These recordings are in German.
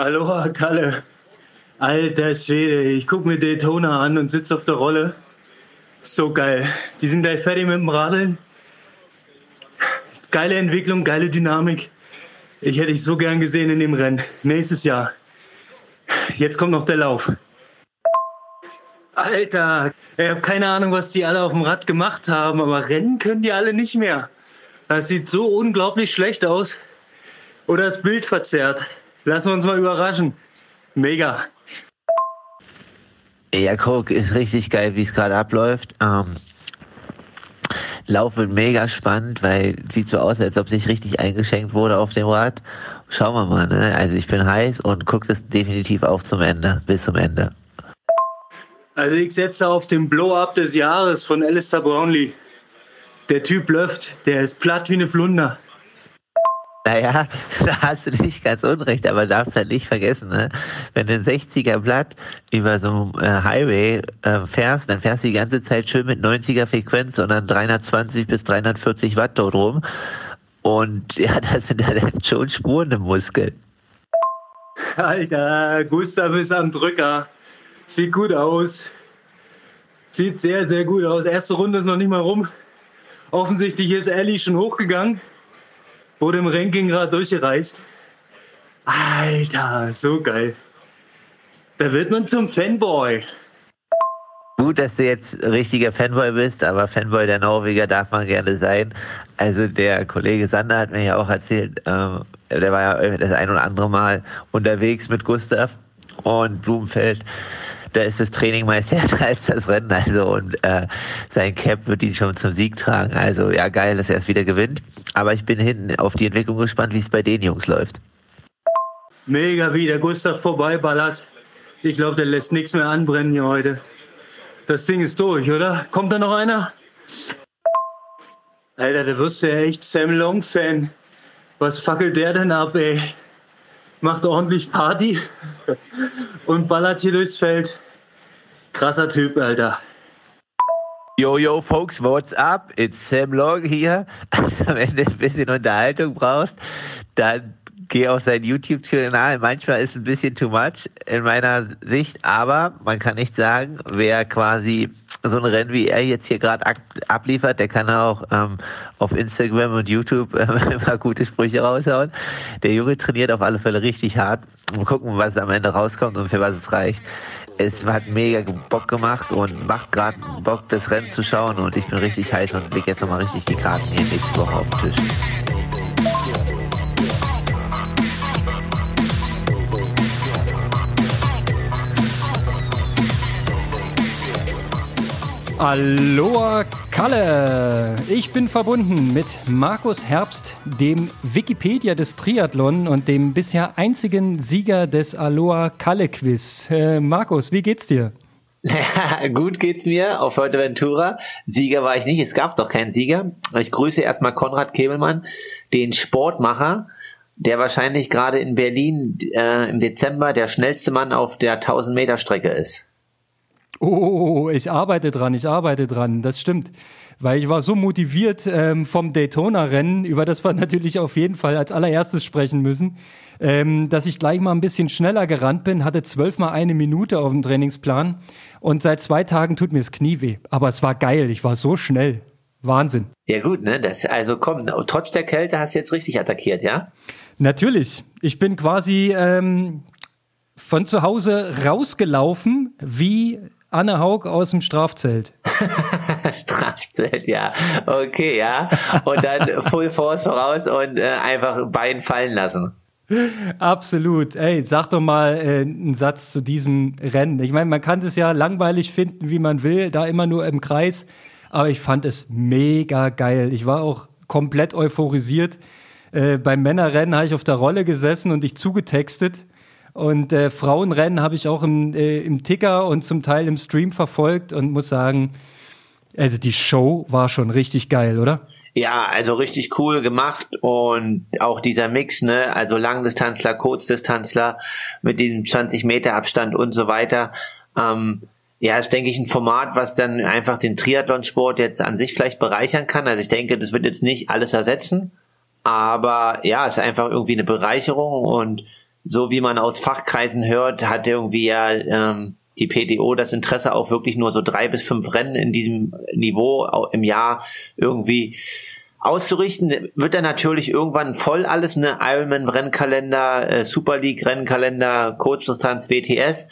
Aloha, Kalle. Alter Schwede, ich guck mir Daytona an und sitz auf der Rolle. So geil. Die sind gleich fertig mit dem Radeln. Geile Entwicklung, geile Dynamik. Ich hätte dich so gern gesehen in dem Rennen. Nächstes Jahr. Jetzt kommt noch der Lauf. Alter, ich habe keine Ahnung, was die alle auf dem Rad gemacht haben, aber rennen können die alle nicht mehr. Das sieht so unglaublich schlecht aus. Oder das Bild verzerrt. Lassen wir uns mal überraschen. Mega. Ja, guck, ist richtig geil, wie es gerade abläuft. Ähm, Lauf wird mega spannend, weil sieht so aus, als ob sich richtig eingeschenkt wurde auf dem Rad. Schauen wir mal, ne? Also ich bin heiß und guck das definitiv auch zum Ende, bis zum Ende. Also ich setze auf den Blow-Up des Jahres von Alistair Brownlee. Der Typ läuft, der ist platt wie eine Flunder. Naja, da hast du nicht ganz unrecht, aber darfst halt nicht vergessen, ne? wenn du ein 60er Blatt über so ein äh, Highway äh, fährst, dann fährst du die ganze Zeit schön mit 90er Frequenz und dann 320 bis 340 Watt dort rum. Und ja, das sind jetzt schon Spuren im Muskel. Alter, Gustav ist am Drücker. Sieht gut aus. Sieht sehr, sehr gut aus. Erste Runde ist noch nicht mal rum. Offensichtlich ist Ellie schon hochgegangen wurde im Ranking gerade durchgereist. Alter, so geil. Da wird man zum Fanboy. Gut, dass du jetzt richtiger Fanboy bist, aber Fanboy der Norweger darf man gerne sein. Also der Kollege Sander hat mir ja auch erzählt, ähm, der war ja das ein oder andere Mal unterwegs mit Gustav und Blumenfeld da ist das Training meist härter als das Rennen. Also und äh, sein Cap wird ihn schon zum Sieg tragen. Also ja, geil, dass er es wieder gewinnt. Aber ich bin hinten auf die Entwicklung gespannt, wie es bei den Jungs läuft. Mega, wie der Gustav vorbeiballert. Ich glaube, der lässt nichts mehr anbrennen hier heute. Das Ding ist durch, oder? Kommt da noch einer? Alter, da wirst du ja echt Sam Long-Fan. Was fackelt der denn ab, ey? Macht ordentlich Party und ballert hier durchs Feld. Krasser Typ, Alter. Yo, yo, folks, what's up? It's Sam Long hier. Also, wenn du ein bisschen Unterhaltung brauchst, dann geh auf seinen YouTube-Kanal. Manchmal ist ein bisschen too much in meiner Sicht, aber man kann nicht sagen, wer quasi so ein Rennen wie er jetzt hier gerade abliefert, der kann auch ähm, auf Instagram und YouTube äh, immer gute Sprüche raushauen. Der Junge trainiert auf alle Fälle richtig hart. Mal gucken, was am Ende rauskommt und für was es reicht. Es hat mega Bock gemacht und macht gerade Bock, das Rennen zu schauen und ich bin richtig heiß und leg jetzt nochmal richtig die Karten hier nächste Woche auf den Tisch. Aloha Kalle! Ich bin verbunden mit Markus Herbst, dem Wikipedia des Triathlon und dem bisher einzigen Sieger des Aloha Kalle Quiz. Äh, Markus, wie geht's dir? Gut geht's mir auf Ventura. Sieger war ich nicht, es gab doch keinen Sieger. Ich grüße erstmal Konrad Kebelmann, den Sportmacher, der wahrscheinlich gerade in Berlin äh, im Dezember der schnellste Mann auf der 1000 Meter Strecke ist. Oh, ich arbeite dran, ich arbeite dran, das stimmt. Weil ich war so motiviert ähm, vom Daytona-Rennen, über das wir natürlich auf jeden Fall als allererstes sprechen müssen, ähm, dass ich gleich mal ein bisschen schneller gerannt bin, hatte zwölfmal eine Minute auf dem Trainingsplan und seit zwei Tagen tut mir das Knie weh. Aber es war geil, ich war so schnell. Wahnsinn. Ja gut, ne? Das, also komm, trotz der Kälte hast du jetzt richtig attackiert, ja? Natürlich. Ich bin quasi ähm, von zu Hause rausgelaufen wie Anne Haug aus dem Strafzelt. Strafzelt, ja. Okay, ja. Und dann Full Force voraus und äh, einfach Bein fallen lassen. Absolut. Ey, sag doch mal äh, einen Satz zu diesem Rennen. Ich meine, man kann es ja langweilig finden, wie man will, da immer nur im Kreis. Aber ich fand es mega geil. Ich war auch komplett euphorisiert. Äh, beim Männerrennen habe ich auf der Rolle gesessen und dich zugetextet. Und äh, Frauenrennen habe ich auch im, äh, im Ticker und zum Teil im Stream verfolgt und muss sagen, also die Show war schon richtig geil, oder? Ja, also richtig cool gemacht und auch dieser Mix, ne, also Langdistanzler, Kurzdistanzler mit diesem 20 Meter Abstand und so weiter. Ähm, ja, ist, denke ich, ein Format, was dann einfach den Triathlonsport jetzt an sich vielleicht bereichern kann. Also ich denke, das wird jetzt nicht alles ersetzen, aber ja, ist einfach irgendwie eine Bereicherung und so wie man aus Fachkreisen hört, hat irgendwie ja ähm, die PTO das Interesse auch wirklich nur so drei bis fünf Rennen in diesem Niveau im Jahr irgendwie auszurichten. Wird dann natürlich irgendwann voll alles, ne? Ironman-Rennkalender, äh, Super League-Rennkalender, Kurzdistanz, WTS.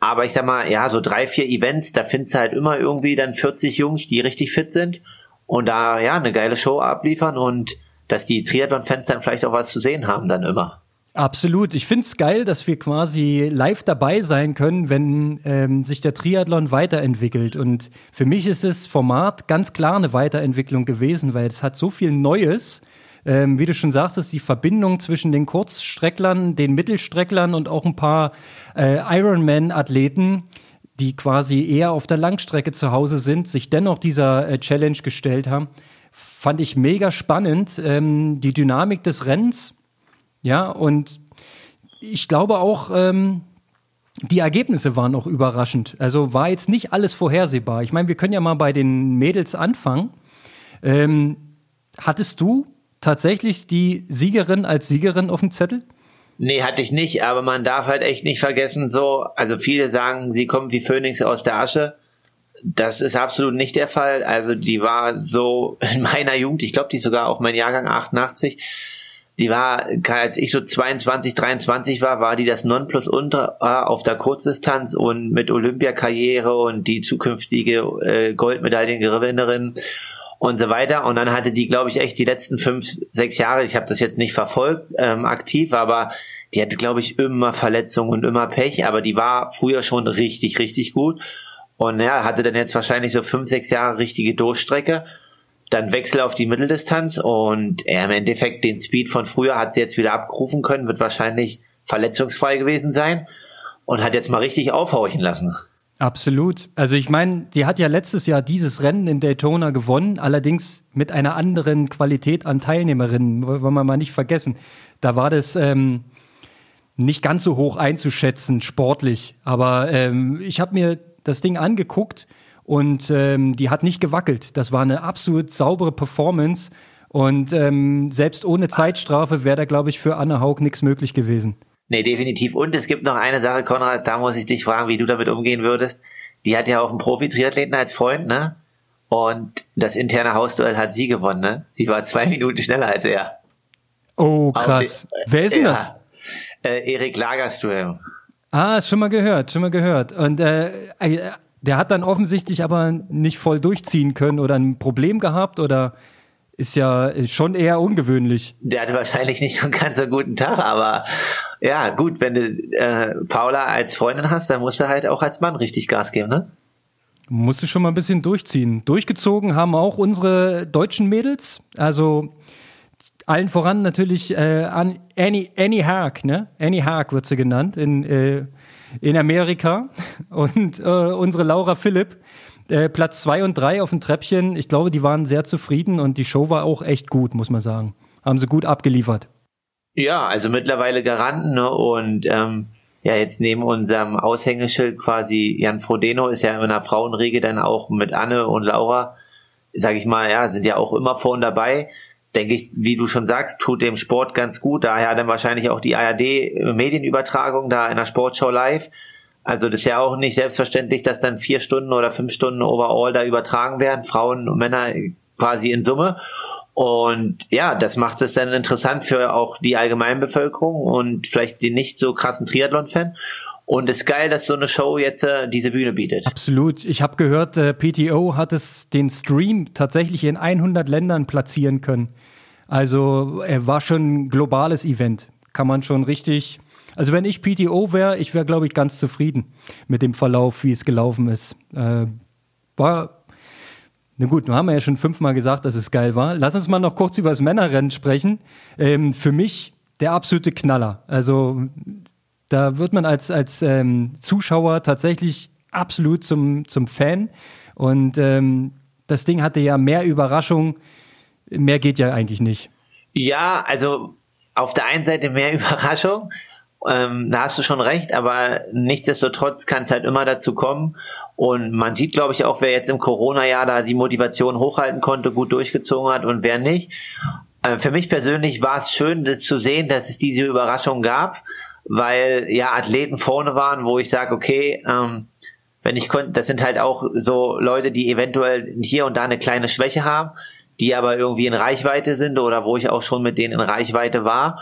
Aber ich sag mal, ja, so drei, vier Events, da findest du halt immer irgendwie dann 40 Jungs, die richtig fit sind und da ja eine geile Show abliefern und dass die Triathlon-Fans dann vielleicht auch was zu sehen haben dann immer. Absolut. Ich finde es geil, dass wir quasi live dabei sein können, wenn ähm, sich der Triathlon weiterentwickelt. Und für mich ist das Format ganz klar eine Weiterentwicklung gewesen, weil es hat so viel Neues. Ähm, wie du schon sagst, ist die Verbindung zwischen den Kurzstrecklern, den Mittelstrecklern und auch ein paar äh, Ironman-Athleten, die quasi eher auf der Langstrecke zu Hause sind, sich dennoch dieser äh, Challenge gestellt haben. Fand ich mega spannend. Ähm, die Dynamik des Rennens ja, und ich glaube auch, ähm, die Ergebnisse waren auch überraschend. Also war jetzt nicht alles vorhersehbar. Ich meine, wir können ja mal bei den Mädels anfangen. Ähm, hattest du tatsächlich die Siegerin als Siegerin auf dem Zettel? Nee, hatte ich nicht, aber man darf halt echt nicht vergessen, so, also viele sagen, sie kommt wie Phönix aus der Asche. Das ist absolut nicht der Fall. Also die war so in meiner Jugend, ich glaube, die ist sogar auch mein Jahrgang 88, die war, als ich so 22, 23 war, war die das Nonplusultra auf der Kurzdistanz und mit Olympiakarriere und die zukünftige äh, Goldmedaillengewinnerin und so weiter. Und dann hatte die, glaube ich, echt die letzten fünf, sechs Jahre, ich habe das jetzt nicht verfolgt, ähm, aktiv, aber die hatte, glaube ich, immer Verletzungen und immer Pech, aber die war früher schon richtig, richtig gut. Und ja, hatte dann jetzt wahrscheinlich so fünf, sechs Jahre richtige Durchstrecke dann Wechsel auf die Mitteldistanz und er im Endeffekt den Speed von früher hat sie jetzt wieder abgerufen können, wird wahrscheinlich verletzungsfrei gewesen sein und hat jetzt mal richtig aufhorchen lassen. Absolut. Also ich meine, sie hat ja letztes Jahr dieses Rennen in Daytona gewonnen, allerdings mit einer anderen Qualität an Teilnehmerinnen, wollen wir mal nicht vergessen. Da war das ähm, nicht ganz so hoch einzuschätzen, sportlich. Aber ähm, ich habe mir das Ding angeguckt und ähm, die hat nicht gewackelt. Das war eine absolut saubere Performance. Und ähm, selbst ohne Zeitstrafe wäre da, glaube ich, für Anne Haug nichts möglich gewesen. Nee, definitiv. Und es gibt noch eine Sache, Konrad, da muss ich dich fragen, wie du damit umgehen würdest. Die hat ja auch einen Profi-Triathleten als Freund, ne? Und das interne Hausduell hat sie gewonnen, ne? Sie war zwei Minuten schneller als er. Oh, krass. Den, Wer ist denn ja, das? Äh, Erik Lagerström. Ah, schon mal gehört, schon mal gehört. Und äh, äh der hat dann offensichtlich aber nicht voll durchziehen können oder ein Problem gehabt oder ist ja schon eher ungewöhnlich. Der hatte wahrscheinlich nicht so einen ganz so guten Tag, aber ja, gut, wenn du äh, Paula als Freundin hast, dann musst du halt auch als Mann richtig Gas geben, ne? Musst du schon mal ein bisschen durchziehen. Durchgezogen haben auch unsere deutschen Mädels, also allen voran natürlich äh, Annie, Annie Haag, ne? Annie Haag wird sie genannt in äh, in Amerika. Und äh, unsere Laura Philipp, äh, Platz zwei und drei auf dem Treppchen. Ich glaube, die waren sehr zufrieden und die Show war auch echt gut, muss man sagen. Haben sie gut abgeliefert. Ja, also mittlerweile Garanten ne? und ähm, ja, jetzt neben unserem Aushängeschild quasi Jan Frodeno ist ja in der Frauenregel dann auch mit Anne und Laura, sag ich mal, ja, sind ja auch immer vorn dabei denke ich, wie du schon sagst, tut dem Sport ganz gut. Daher dann wahrscheinlich auch die ARD-Medienübertragung da in der Sportshow live. Also das ist ja auch nicht selbstverständlich, dass dann vier Stunden oder fünf Stunden overall da übertragen werden, Frauen und Männer quasi in Summe. Und ja, das macht es dann interessant für auch die Allgemeinbevölkerung und vielleicht den nicht so krassen Triathlon-Fan. Und es ist geil, dass so eine Show jetzt äh, diese Bühne bietet. Absolut. Ich habe gehört, äh, PTO hat es den Stream tatsächlich in 100 Ländern platzieren können. Also er war schon ein globales Event. Kann man schon richtig. Also wenn ich PTO wäre, ich wäre, glaube ich, ganz zufrieden mit dem Verlauf, wie es gelaufen ist. Äh, war na gut, nun haben wir ja schon fünfmal gesagt, dass es geil war. Lass uns mal noch kurz über das Männerrennen sprechen. Ähm, für mich der absolute Knaller. Also da wird man als, als ähm, Zuschauer tatsächlich absolut zum, zum Fan. Und ähm, das Ding hatte ja mehr Überraschung. Mehr geht ja eigentlich nicht. Ja, also auf der einen Seite mehr Überraschung. Ähm, da hast du schon recht, aber nichtsdestotrotz kann es halt immer dazu kommen. Und man sieht, glaube ich, auch, wer jetzt im Corona-Jahr da die Motivation hochhalten konnte, gut durchgezogen hat und wer nicht. Äh, für mich persönlich war es schön, das zu sehen, dass es diese Überraschung gab weil ja Athleten vorne waren, wo ich sage, okay, ähm, wenn ich konnte, das sind halt auch so Leute, die eventuell hier und da eine kleine Schwäche haben, die aber irgendwie in Reichweite sind oder wo ich auch schon mit denen in Reichweite war.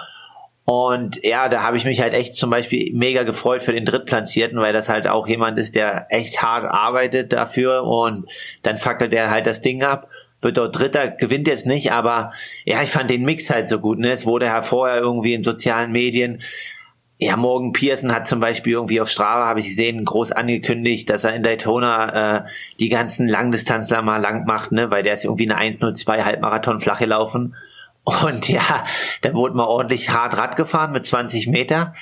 Und ja, da habe ich mich halt echt zum Beispiel mega gefreut für den Drittplatzierten, weil das halt auch jemand ist, der echt hart arbeitet dafür und dann fackelt er halt das Ding ab wird dort Dritter, gewinnt jetzt nicht, aber ja, ich fand den Mix halt so gut. Ne? Es wurde ja vorher irgendwie in sozialen Medien ja, Morgan Pearson hat zum Beispiel irgendwie auf Strava, habe ich gesehen, groß angekündigt, dass er in Daytona äh, die ganzen Langdistanzler mal lang macht, ne, weil der ist irgendwie eine 102 Halbmarathon flach gelaufen. Und ja, dann wurde mal ordentlich hart Rad gefahren mit 20 Meter.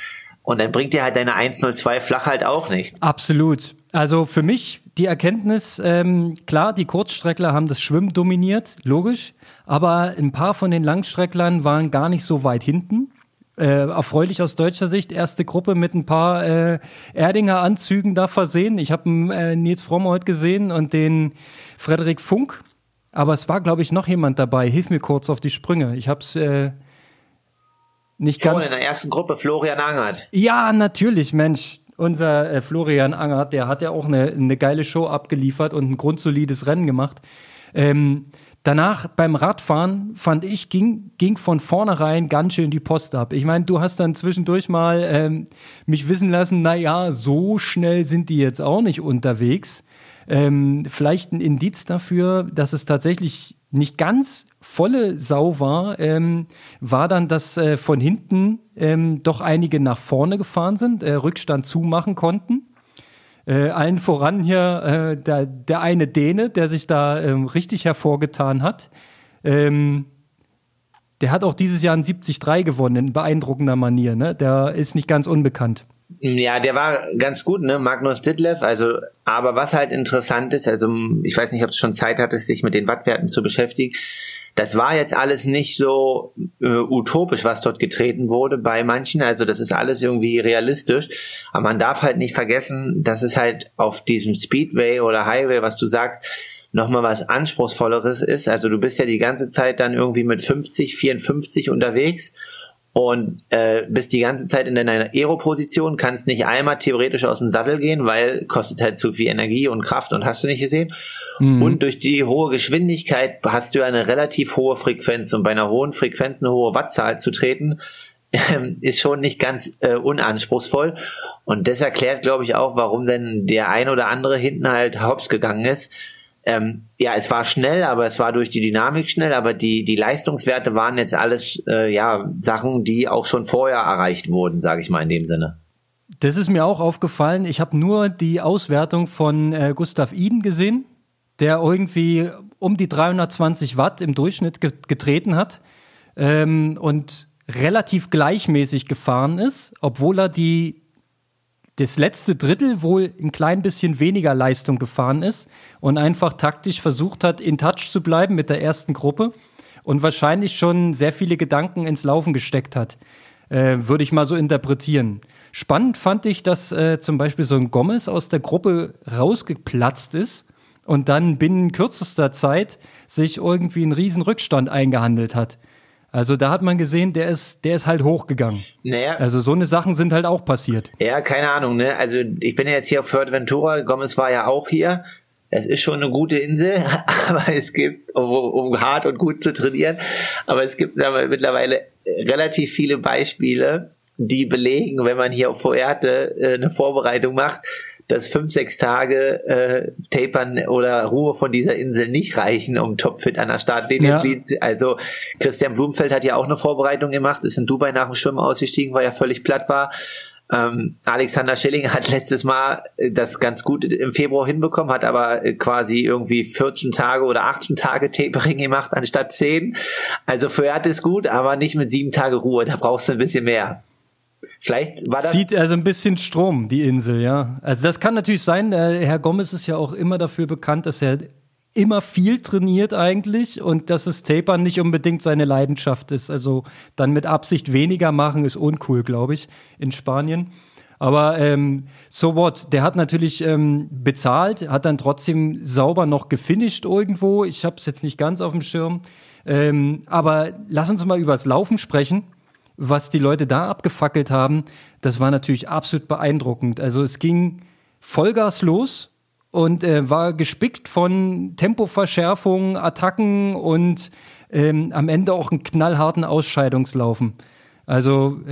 Und dann bringt dir halt deine 102 flach halt auch nichts. Absolut. Also für mich die Erkenntnis, ähm, klar, die Kurzstreckler haben das Schwimmen dominiert, logisch. Aber ein paar von den Langstrecklern waren gar nicht so weit hinten. Äh, erfreulich aus deutscher Sicht. Erste Gruppe mit ein paar äh, Erdinger Anzügen da versehen. Ich habe äh, Nils Fromm heute gesehen und den Frederik Funk. Aber es war, glaube ich, noch jemand dabei. Hilf mir kurz auf die Sprünge. Ich habe es äh, nicht Vorhin ganz. in der ersten Gruppe Florian Angert. Ja, natürlich, Mensch. Unser äh, Florian Angert, der hat ja auch eine, eine geile Show abgeliefert und ein grundsolides Rennen gemacht. Ähm, Danach beim Radfahren fand ich, ging, ging von vornherein ganz schön die Post ab. Ich meine, du hast dann zwischendurch mal ähm, mich wissen lassen, na ja, so schnell sind die jetzt auch nicht unterwegs. Ähm, vielleicht ein Indiz dafür, dass es tatsächlich nicht ganz volle Sau war, ähm, war dann, dass äh, von hinten ähm, doch einige nach vorne gefahren sind, äh, Rückstand zumachen konnten. Äh, allen voran hier äh, der, der eine Däne, der sich da ähm, richtig hervorgetan hat. Ähm, der hat auch dieses Jahr ein 70-3 gewonnen, in beeindruckender Manier. Ne? Der ist nicht ganz unbekannt. Ja, der war ganz gut, ne? Magnus Ditlev. Also, aber was halt interessant ist, also ich weiß nicht, ob du schon Zeit hattest, sich mit den Wattwerten zu beschäftigen. Das war jetzt alles nicht so äh, utopisch, was dort getreten wurde bei manchen. Also das ist alles irgendwie realistisch. Aber man darf halt nicht vergessen, dass es halt auf diesem Speedway oder Highway, was du sagst, nochmal was anspruchsvolleres ist. Also du bist ja die ganze Zeit dann irgendwie mit 50, 54 unterwegs und äh, bist die ganze Zeit in deiner Aero-Position, kannst nicht einmal theoretisch aus dem Sattel gehen, weil kostet halt zu viel Energie und Kraft und hast du nicht gesehen. Mhm. Und durch die hohe Geschwindigkeit hast du eine relativ hohe Frequenz und bei einer hohen Frequenz eine hohe Wattzahl zu treten, äh, ist schon nicht ganz äh, unanspruchsvoll. Und das erklärt, glaube ich, auch, warum denn der ein oder andere hinten halt hops gegangen ist ähm, ja, es war schnell, aber es war durch die Dynamik schnell, aber die, die Leistungswerte waren jetzt alles äh, ja Sachen, die auch schon vorher erreicht wurden, sage ich mal in dem Sinne. Das ist mir auch aufgefallen. Ich habe nur die Auswertung von äh, Gustav Iden gesehen, der irgendwie um die 320 Watt im Durchschnitt ge getreten hat ähm, und relativ gleichmäßig gefahren ist, obwohl er die das letzte Drittel wohl ein klein bisschen weniger Leistung gefahren ist und einfach taktisch versucht hat, in Touch zu bleiben mit der ersten Gruppe und wahrscheinlich schon sehr viele Gedanken ins Laufen gesteckt hat. Äh, würde ich mal so interpretieren. Spannend fand ich, dass äh, zum Beispiel so ein Gomez aus der Gruppe rausgeplatzt ist und dann binnen kürzester Zeit sich irgendwie einen riesen Rückstand eingehandelt hat. Also da hat man gesehen, der ist, der ist halt hochgegangen. Naja. Also so eine Sachen sind halt auch passiert. Ja, keine Ahnung, ne? Also ich bin ja jetzt hier auf Fuerteventura, Gomez war ja auch hier. Es ist schon eine gute Insel, aber es gibt, um, um hart und gut zu trainieren, aber es gibt mittlerweile relativ viele Beispiele, die belegen, wenn man hier auf Fuerte äh, eine Vorbereitung macht, dass fünf, sechs Tage äh, Tapern oder Ruhe von dieser Insel nicht reichen, um topfit an der Startlinie ja. Also Christian Blumfeld hat ja auch eine Vorbereitung gemacht, ist in Dubai nach dem Schwimmen ausgestiegen, weil er völlig platt war. Ähm, Alexander Schilling hat letztes Mal äh, das ganz gut im Februar hinbekommen, hat aber äh, quasi irgendwie 14 Tage oder 18 Tage Tapering gemacht anstatt 10. Also für er hat es gut, aber nicht mit sieben Tage Ruhe, da brauchst du ein bisschen mehr. Vielleicht war das. Zieht also ein bisschen Strom, die Insel, ja. Also das kann natürlich sein. Äh, Herr Gomez ist ja auch immer dafür bekannt, dass er immer viel trainiert eigentlich und dass das Tapern nicht unbedingt seine Leidenschaft ist. Also dann mit Absicht weniger machen ist uncool, glaube ich, in Spanien. Aber ähm, so what, der hat natürlich ähm, bezahlt, hat dann trotzdem sauber noch gefinisht irgendwo. Ich habe es jetzt nicht ganz auf dem Schirm. Ähm, aber lass uns mal über das Laufen sprechen was die Leute da abgefackelt haben, das war natürlich absolut beeindruckend. Also es ging Vollgas los und äh, war gespickt von Tempoverschärfungen, Attacken und ähm, am Ende auch einen knallharten Ausscheidungslaufen. Also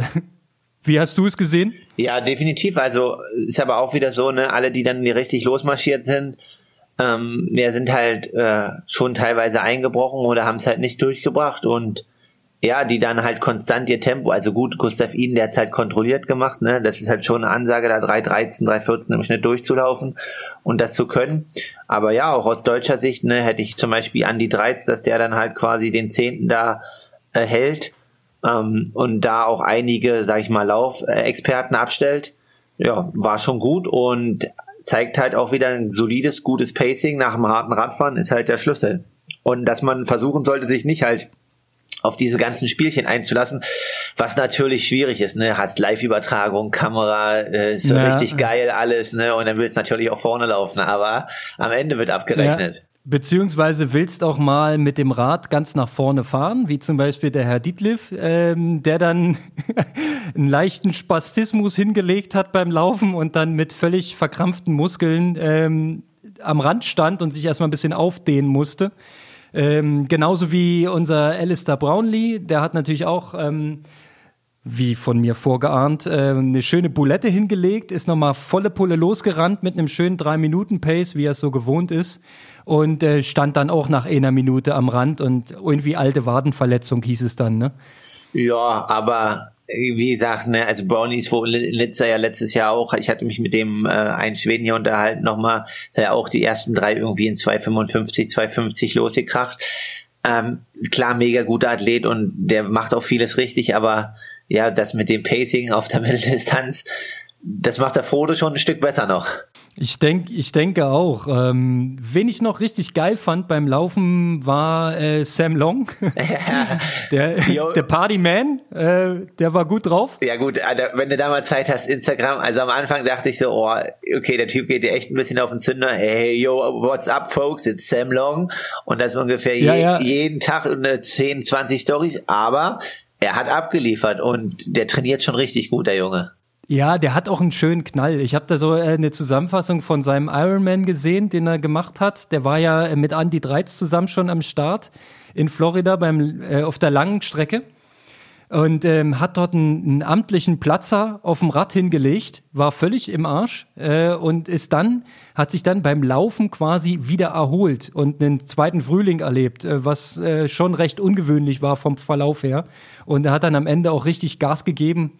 Wie hast du es gesehen? Ja, definitiv. Also ist aber auch wieder so, ne, alle, die dann richtig losmarschiert sind, ähm, wir sind halt äh, schon teilweise eingebrochen oder haben es halt nicht durchgebracht und ja, die dann halt konstant ihr Tempo, also gut, Gustav Iden, der hat's halt kontrolliert gemacht, ne? Das ist halt schon eine Ansage, da 3,13, 3,14 im Schnitt durchzulaufen und das zu können. Aber ja, auch aus deutscher Sicht, ne, hätte ich zum Beispiel Andi Dreiz, dass der dann halt quasi den Zehnten da äh, hält ähm, und da auch einige, sag ich mal, Laufexperten abstellt. Ja, war schon gut und zeigt halt auch wieder ein solides, gutes Pacing nach einem harten Radfahren ist halt der Schlüssel. Und dass man versuchen sollte, sich nicht halt auf diese ganzen Spielchen einzulassen, was natürlich schwierig ist, ne? Hast Live-Übertragung, Kamera, äh, ist so ja. richtig geil alles, ne? Und dann willst natürlich auch vorne laufen, aber am Ende wird abgerechnet. Ja. Beziehungsweise willst auch mal mit dem Rad ganz nach vorne fahren, wie zum Beispiel der Herr Dietliff, ähm, der dann einen leichten Spastismus hingelegt hat beim Laufen und dann mit völlig verkrampften Muskeln ähm, am Rand stand und sich erstmal ein bisschen aufdehnen musste. Ähm, genauso wie unser Alistair Brownlee, der hat natürlich auch, ähm, wie von mir vorgeahnt, äh, eine schöne Boulette hingelegt, ist nochmal volle Pulle losgerannt mit einem schönen 3-Minuten-Pace, wie er es so gewohnt ist und äh, stand dann auch nach einer Minute am Rand und irgendwie alte Wadenverletzung hieß es dann, ne? Ja, aber wie gesagt, ne, also Brownies wo Litzer ja letztes Jahr auch, ich hatte mich mit dem äh, einen Schweden hier unterhalten nochmal, der ja auch die ersten drei irgendwie in 2,55, 2,50 losgekracht. Ähm, klar, mega guter Athlet und der macht auch vieles richtig, aber ja, das mit dem Pacing auf der Mitteldistanz, das macht der Frodo schon ein Stück besser noch. Ich, denk, ich denke auch. Ähm, wen ich noch richtig geil fand beim Laufen war äh, Sam Long, der, der Partyman, äh, der war gut drauf. Ja gut, wenn du da mal Zeit hast, Instagram, also am Anfang dachte ich so, oh, okay, der Typ geht dir echt ein bisschen auf den Zünder. Hey, yo, what's up, folks, it's Sam Long. Und das ungefähr ja, je, ja. jeden Tag eine 10, 20 Stories, aber er hat abgeliefert und der trainiert schon richtig gut, der Junge. Ja, der hat auch einen schönen Knall. Ich habe da so äh, eine Zusammenfassung von seinem Ironman gesehen, den er gemacht hat. Der war ja mit Andy Dreiz zusammen schon am Start in Florida beim, äh, auf der langen Strecke und ähm, hat dort einen, einen, amtlichen Platzer auf dem Rad hingelegt, war völlig im Arsch äh, und ist dann, hat sich dann beim Laufen quasi wieder erholt und einen zweiten Frühling erlebt, äh, was äh, schon recht ungewöhnlich war vom Verlauf her. Und er hat dann am Ende auch richtig Gas gegeben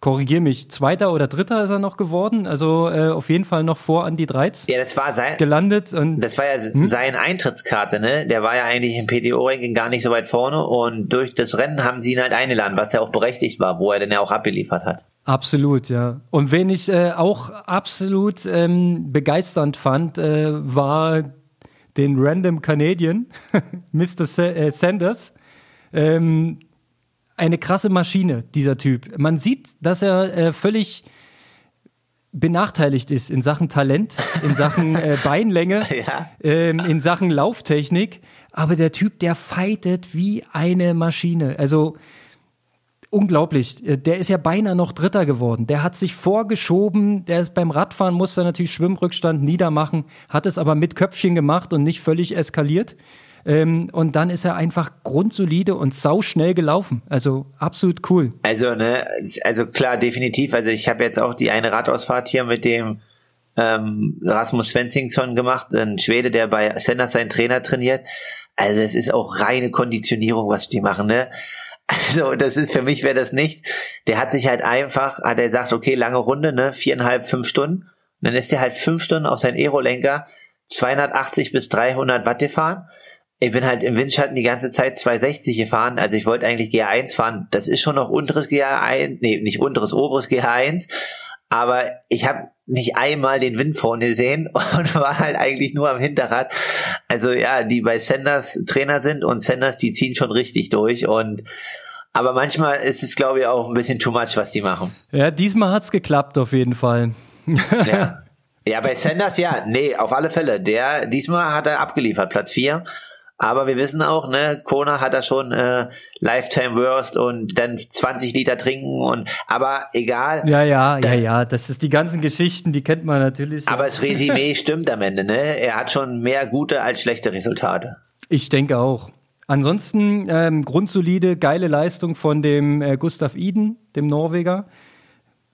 korrigier mich, Zweiter oder Dritter ist er noch geworden, also äh, auf jeden Fall noch vor Andy Dreiz. Ja, das war sein gelandet und das war ja hm? seine Eintrittskarte, ne? Der war ja eigentlich im PDO-Ranking gar nicht so weit vorne und durch das Rennen haben sie ihn halt eingeladen, was ja auch berechtigt war, wo er denn ja auch abgeliefert hat. Absolut, ja. Und wen ich äh, auch absolut ähm, begeisternd fand, äh, war den Random Canadian, Mr. Sa äh, Sanders. Ähm, eine krasse Maschine, dieser Typ. Man sieht, dass er äh, völlig benachteiligt ist in Sachen Talent, in Sachen äh, Beinlänge, ja. ähm, in Sachen Lauftechnik. Aber der Typ, der fightet wie eine Maschine. Also unglaublich. Äh, der ist ja beinahe noch Dritter geworden. Der hat sich vorgeschoben. Der ist beim Radfahren musste natürlich Schwimmrückstand niedermachen, hat es aber mit Köpfchen gemacht und nicht völlig eskaliert. Ähm, und dann ist er einfach grundsolide und sauschnell gelaufen. Also absolut cool. Also, ne, also klar, definitiv. Also ich habe jetzt auch die eine Radausfahrt hier mit dem ähm, Rasmus Svensson gemacht, ein Schwede, der bei Senders seinen Trainer trainiert. Also es ist auch reine Konditionierung, was die machen, ne? Also das ist für mich wäre das nichts. Der hat sich halt einfach, hat er gesagt, okay, lange Runde, ne, viereinhalb, fünf Stunden. Und dann ist er halt fünf Stunden auf seinen Aerolenker 280 bis 300 Watt gefahren ich bin halt im Windschatten die ganze Zeit 260 gefahren. Also ich wollte eigentlich GA1 fahren. Das ist schon noch unteres GA1, nee, nicht unteres, oberes GA1. Aber ich habe nicht einmal den Wind vorne gesehen und war halt eigentlich nur am Hinterrad. Also ja, die bei Sanders Trainer sind und Sanders, die ziehen schon richtig durch und aber manchmal ist es, glaube ich, auch ein bisschen too much, was die machen. Ja, diesmal hat's geklappt auf jeden Fall. ja. ja, bei Sanders ja, nee, auf alle Fälle. Der diesmal hat er abgeliefert, Platz 4. Aber wir wissen auch, ne, Kona hat da schon äh, Lifetime Worst und dann 20 Liter trinken und aber egal. Ja, ja, das, ja, ja. Das ist die ganzen Geschichten, die kennt man natürlich. Aber das Resümee stimmt am Ende, ne? Er hat schon mehr gute als schlechte Resultate. Ich denke auch. Ansonsten ähm, grundsolide, geile Leistung von dem äh, Gustav Iden, dem Norweger.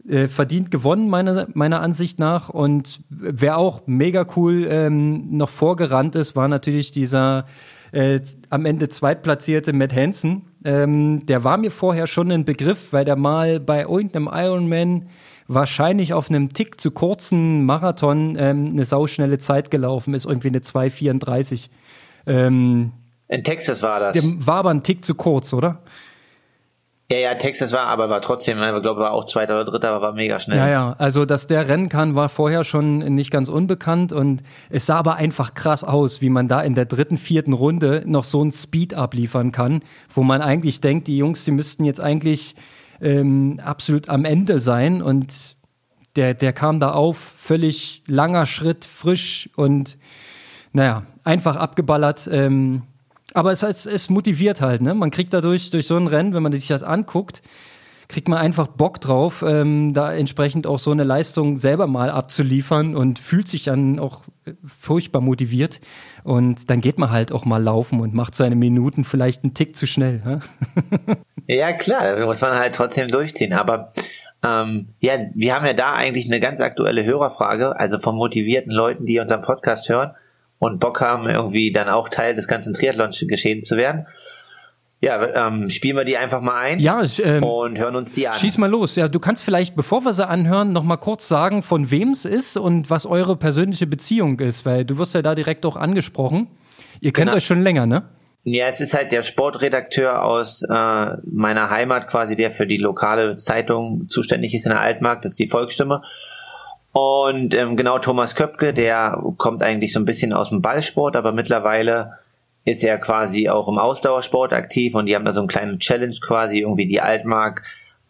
Äh, verdient gewonnen, meiner, meiner Ansicht nach. Und wer auch mega cool ähm, noch vorgerannt ist, war natürlich dieser äh, am Ende zweitplatzierte Matt Hansen. Ähm, der war mir vorher schon ein Begriff, weil der mal bei irgendeinem Ironman wahrscheinlich auf einem Tick zu kurzen Marathon ähm, eine sauschnelle Zeit gelaufen ist, irgendwie eine 2,34. Ähm, In Texas war das. Der war aber ein Tick zu kurz, oder? Ja, ja, Texas war, aber war trotzdem, ich glaube, war auch Zweiter oder Dritter, aber war mega schnell. Ja, ja, also, dass der rennen kann, war vorher schon nicht ganz unbekannt und es sah aber einfach krass aus, wie man da in der dritten, vierten Runde noch so einen Speed abliefern kann, wo man eigentlich denkt, die Jungs, die müssten jetzt eigentlich ähm, absolut am Ende sein und der, der kam da auf, völlig langer Schritt, frisch und naja, einfach abgeballert. Ähm, aber es, es, es motiviert halt, ne? Man kriegt dadurch, durch so ein Rennen, wenn man sich das anguckt, kriegt man einfach Bock drauf, ähm, da entsprechend auch so eine Leistung selber mal abzuliefern und fühlt sich dann auch äh, furchtbar motiviert. Und dann geht man halt auch mal laufen und macht seine Minuten vielleicht einen Tick zu schnell. Ja, ja klar, da muss man halt trotzdem durchziehen. Aber ähm, ja, wir haben ja da eigentlich eine ganz aktuelle Hörerfrage, also von motivierten Leuten, die unseren Podcast hören und Bock haben, irgendwie dann auch Teil des ganzen Triathlon-Geschehens zu werden. Ja, ähm, spielen wir die einfach mal ein ja, ähm, und hören uns die an. Schieß mal los. Ja, du kannst vielleicht, bevor wir sie anhören, noch mal kurz sagen, von wem es ist und was eure persönliche Beziehung ist, weil du wirst ja da direkt auch angesprochen. Ihr kennt genau. euch schon länger, ne? Ja, es ist halt der Sportredakteur aus äh, meiner Heimat, quasi der für die lokale Zeitung zuständig ist in der Altmarkt, das ist die Volksstimme. Und ähm, genau Thomas Köpke, der kommt eigentlich so ein bisschen aus dem Ballsport, aber mittlerweile ist er quasi auch im Ausdauersport aktiv und die haben da so einen kleinen Challenge quasi, irgendwie die Altmark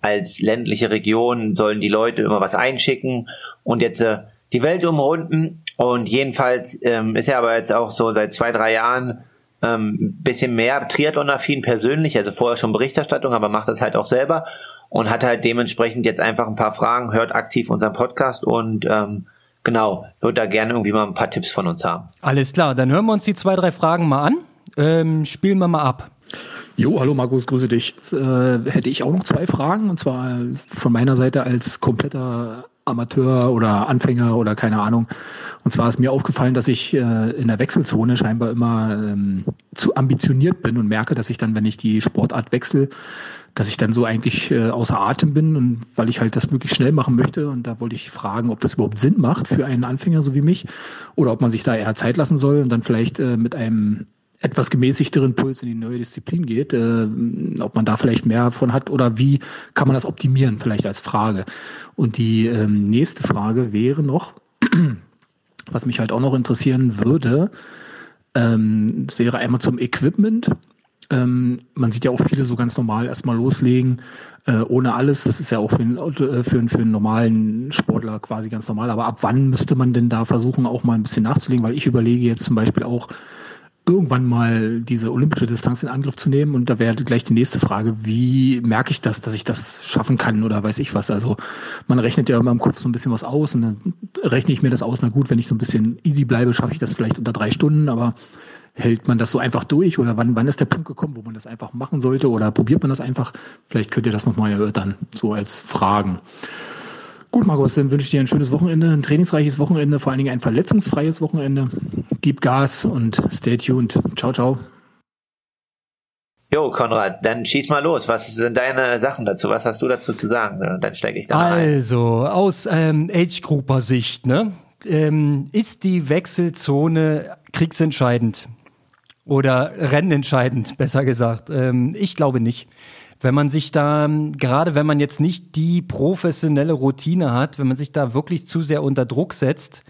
als ländliche Region sollen die Leute immer was einschicken und jetzt äh, die Welt umrunden. Und jedenfalls ähm, ist er aber jetzt auch so seit zwei, drei Jahren ähm, bisschen mehr Triathlon-affin persönlich, also vorher schon Berichterstattung, aber macht das halt auch selber und hat halt dementsprechend jetzt einfach ein paar Fragen, hört aktiv unseren Podcast und ähm, genau, wird da gerne irgendwie mal ein paar Tipps von uns haben. Alles klar, dann hören wir uns die zwei, drei Fragen mal an. Ähm, spielen wir mal ab. Jo, hallo Markus, grüße dich. Äh, hätte ich auch noch zwei Fragen und zwar von meiner Seite als kompletter Amateur oder Anfänger oder keine Ahnung. Und zwar ist mir aufgefallen, dass ich äh, in der Wechselzone scheinbar immer ähm, zu ambitioniert bin und merke, dass ich dann, wenn ich die Sportart wechsle, dass ich dann so eigentlich äh, außer Atem bin und weil ich halt das möglichst schnell machen möchte. Und da wollte ich fragen, ob das überhaupt Sinn macht für einen Anfänger so wie mich oder ob man sich da eher Zeit lassen soll und dann vielleicht äh, mit einem etwas gemäßigteren Puls in die neue Disziplin geht, äh, ob man da vielleicht mehr von hat oder wie kann man das optimieren, vielleicht als Frage. Und die ähm, nächste Frage wäre noch, was mich halt auch noch interessieren würde, ähm, wäre einmal zum Equipment. Ähm, man sieht ja auch viele so ganz normal erstmal loslegen, äh, ohne alles. Das ist ja auch für einen, äh, für, für einen normalen Sportler quasi ganz normal. Aber ab wann müsste man denn da versuchen, auch mal ein bisschen nachzulegen? Weil ich überlege jetzt zum Beispiel auch, irgendwann mal diese olympische Distanz in Angriff zu nehmen. Und da wäre gleich die nächste Frage, wie merke ich das, dass ich das schaffen kann oder weiß ich was. Also man rechnet ja immer im Kopf so ein bisschen was aus und dann rechne ich mir das aus. Na gut, wenn ich so ein bisschen easy bleibe, schaffe ich das vielleicht unter drei Stunden, aber hält man das so einfach durch oder wann, wann ist der Punkt gekommen, wo man das einfach machen sollte oder probiert man das einfach? Vielleicht könnt ihr das nochmal erörtern, so als Fragen. Gut, Markus, dann wünsche ich dir ein schönes Wochenende, ein trainingsreiches Wochenende, vor allen Dingen ein verletzungsfreies Wochenende. Gib Gas und stay tuned. Ciao, ciao. Jo, Konrad, dann schieß mal los. Was sind deine Sachen dazu? Was hast du dazu zu sagen? Dann steige ich da also, ein. Also, aus ähm, Age-Grouper-Sicht, ne? Ähm, ist die Wechselzone kriegsentscheidend? Oder rennentscheidend, besser gesagt. Ähm, ich glaube nicht. Wenn man sich da, gerade wenn man jetzt nicht die professionelle Routine hat, wenn man sich da wirklich zu sehr unter Druck setzt,